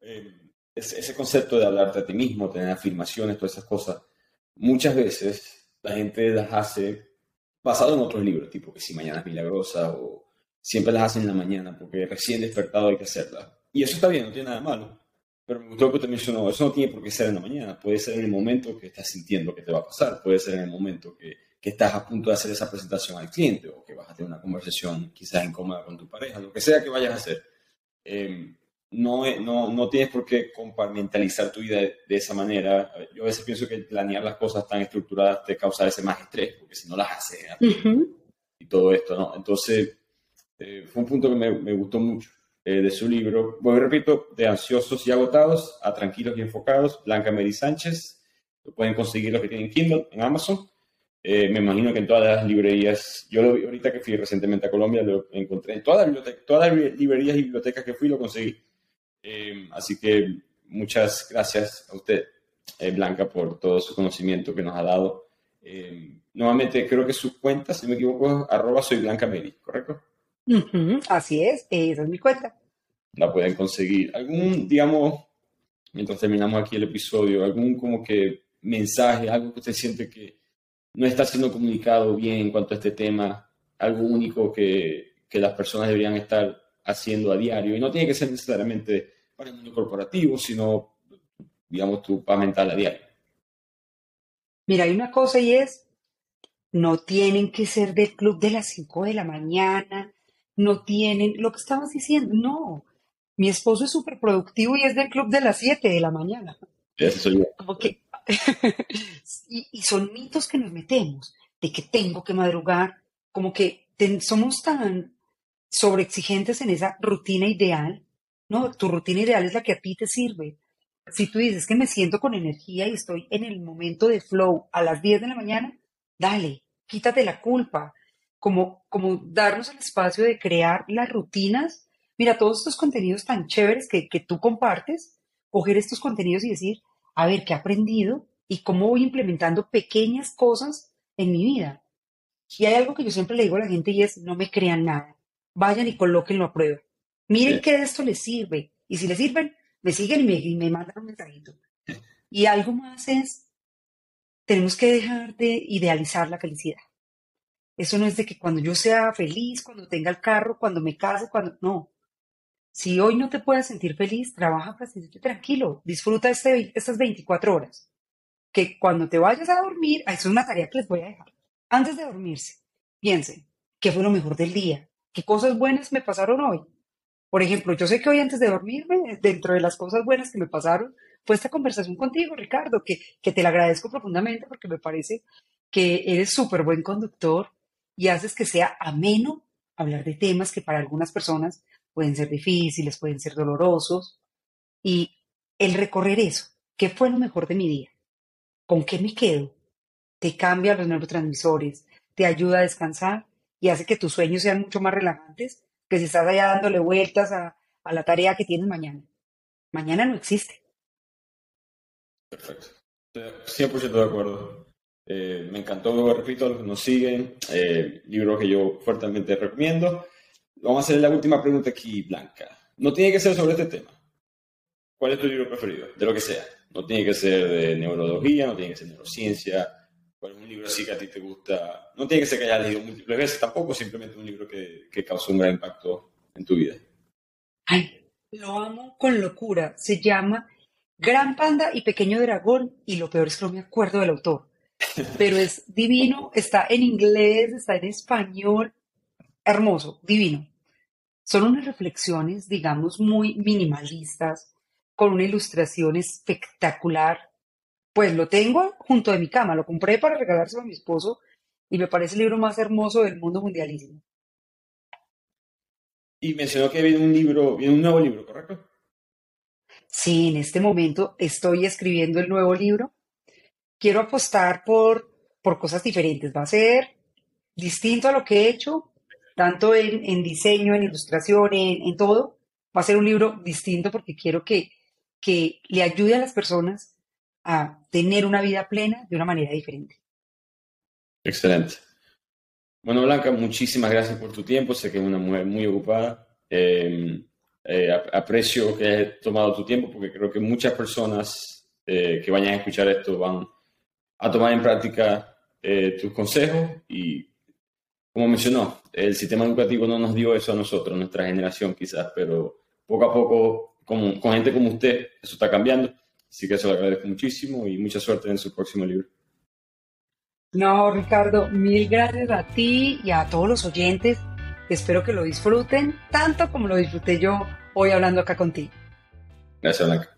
Speaker 1: eh, ese concepto de hablarte a ti mismo, tener afirmaciones, todas esas cosas, muchas veces la gente las hace basado en otros libros, tipo que si mañana es milagrosa o siempre las hacen en la mañana porque recién despertado hay que hacerlas. Y eso está bien, no tiene nada de malo. Pero me gustó que te mencionó, eso no tiene por qué ser en la mañana, puede ser en el momento que estás sintiendo que te va a pasar, puede ser en el momento que, que estás a punto de hacer esa presentación al cliente o que vas a tener una conversación quizás incómoda con tu pareja, lo que sea que vayas a hacer. Eh, no, no, no, tienes por qué compartimentalizar tu vida de, esa manera. Yo a veces pienso que planear las cosas tan estructuradas te causa ese más estrés, porque si no las haces y todo esto, ¿no? Entonces, eh, fue un punto que me, me gustó mucho. Eh, de su libro, bueno, repito, de Ansiosos y Agotados a Tranquilos y Enfocados, Blanca Mary Sánchez. Lo pueden conseguir los que tienen Kindle en Amazon. Eh, me imagino que en todas las librerías, yo lo vi ahorita que fui recientemente a Colombia, lo encontré en todas las, librerías y bibliotecas que fui, lo conseguí. Eh, así que muchas gracias a usted, Blanca, por todo su conocimiento que nos ha dado. nuevamente, creo que su cuenta, si me equivoco, arroba soy Blanca Mary, ¿correcto?
Speaker 2: Así es, esa es mi cuenta.
Speaker 1: La pueden conseguir. ¿Algún, digamos, mientras terminamos aquí el episodio, algún como que mensaje, algo que usted siente que no está siendo comunicado bien en cuanto a este tema, algo único que, que las personas deberían estar haciendo a diario? Y no tiene que ser necesariamente para el mundo corporativo, sino, digamos, tu paz mental a diario.
Speaker 2: Mira, hay una cosa y es, no tienen que ser del club de las 5 de la mañana, no tienen lo que estabas diciendo, no. Mi esposo es súper productivo y es del club de las 7 de la mañana. Como que, (laughs) y, son mitos que nos metemos, de que tengo que madrugar, como que somos tan sobreexigentes en esa rutina ideal, ¿no? Tu rutina ideal es la que a ti te sirve. Si tú dices que me siento con energía y estoy en el momento de flow a las 10 de la mañana, dale, quítate la culpa, como, como darnos el espacio de crear las rutinas. Mira, todos estos contenidos tan chéveres que, que tú compartes, coger estos contenidos y decir, a ver, ¿qué he aprendido? Y cómo voy implementando pequeñas cosas en mi vida. Y hay algo que yo siempre le digo a la gente y es, no me crean nada. Vayan y colóquenlo a prueba. Miren qué de esto les sirve. Y si les sirven, me siguen y me, y me mandan un mensajito. Y algo más es, tenemos que dejar de idealizar la felicidad. Eso no es de que cuando yo sea feliz, cuando tenga el carro, cuando me case, cuando... No. Si hoy no te puedes sentir feliz, trabaja para sentirte tranquilo. Disfruta este, estas 24 horas. Que cuando te vayas a dormir, eso es una tarea que les voy a dejar. Antes de dormirse, piensen, ¿qué fue lo mejor del día? ¿Qué cosas buenas me pasaron hoy? Por ejemplo, yo sé que hoy antes de dormirme, dentro de las cosas buenas que me pasaron, fue esta conversación contigo, Ricardo, que, que te la agradezco profundamente porque me parece que eres súper buen conductor y haces que sea ameno hablar de temas que para algunas personas pueden ser difíciles, pueden ser dolorosos. Y el recorrer eso, ¿qué fue lo mejor de mi día? ¿Con qué me quedo? Te cambia los neurotransmisores, te ayuda a descansar y hace que tus sueños sean mucho más relajantes que si estás allá dándole vueltas a, la tarea que tienes mañana. Mañana no existe.
Speaker 1: Perfecto. 100% de acuerdo. Eh, me encantó, repito, a los que nos siguen, eh, libro que yo fuertemente recomiendo. Vamos a hacer la última pregunta aquí, Blanca. No tiene que ser sobre este tema. ¿Cuál es tu libro preferido? De lo que sea. No tiene que ser de neurología, no tiene que ser neurociencia. ¿Cuál es un libro así que a ti te gusta? No tiene que ser que hayas leído múltiples veces tampoco, simplemente un libro que, que causó un gran impacto en tu vida.
Speaker 2: Ay, lo amo con locura. Se llama Gran Panda y Pequeño Dragón y lo peor es que no me acuerdo del autor. Pero es divino, está en inglés, está en español, hermoso, divino. Son unas reflexiones, digamos, muy minimalistas, con una ilustración espectacular. Pues lo tengo junto a mi cama, lo compré para regalárselo a mi esposo y me parece el libro más hermoso del mundo mundialísimo.
Speaker 1: Y mencionó que viene un libro, viene un nuevo libro, ¿correcto?
Speaker 2: Sí, en este momento estoy escribiendo el nuevo libro. Quiero apostar por, por cosas diferentes. Va a ser distinto a lo que he hecho, tanto en, diseño, en ilustración, en, todo. Va a ser un libro distinto porque quiero que, que le ayude a las personas a tener una vida plena de una manera diferente.
Speaker 1: Excelente. Bueno, Blanca, muchísimas gracias por tu tiempo. Sé que es una mujer muy ocupada. Em, eh, aprecio que hayas tomado tu tiempo porque creo que muchas personas eh, que vayan a escuchar esto van a tomar en práctica eh, tus consejos y como mencionó, el sistema educativo no nos dio eso a nosotros, nuestra generación quizás, pero poco a poco, con gente como usted, eso está cambiando. Así que eso lo agradezco muchísimo y mucha suerte en su próximo libro.
Speaker 2: No, Ricardo, mil gracias a ti y a todos los oyentes. Espero que lo disfruten tanto como lo disfruté yo hoy hablando acá contigo.
Speaker 1: Gracias, Blanca.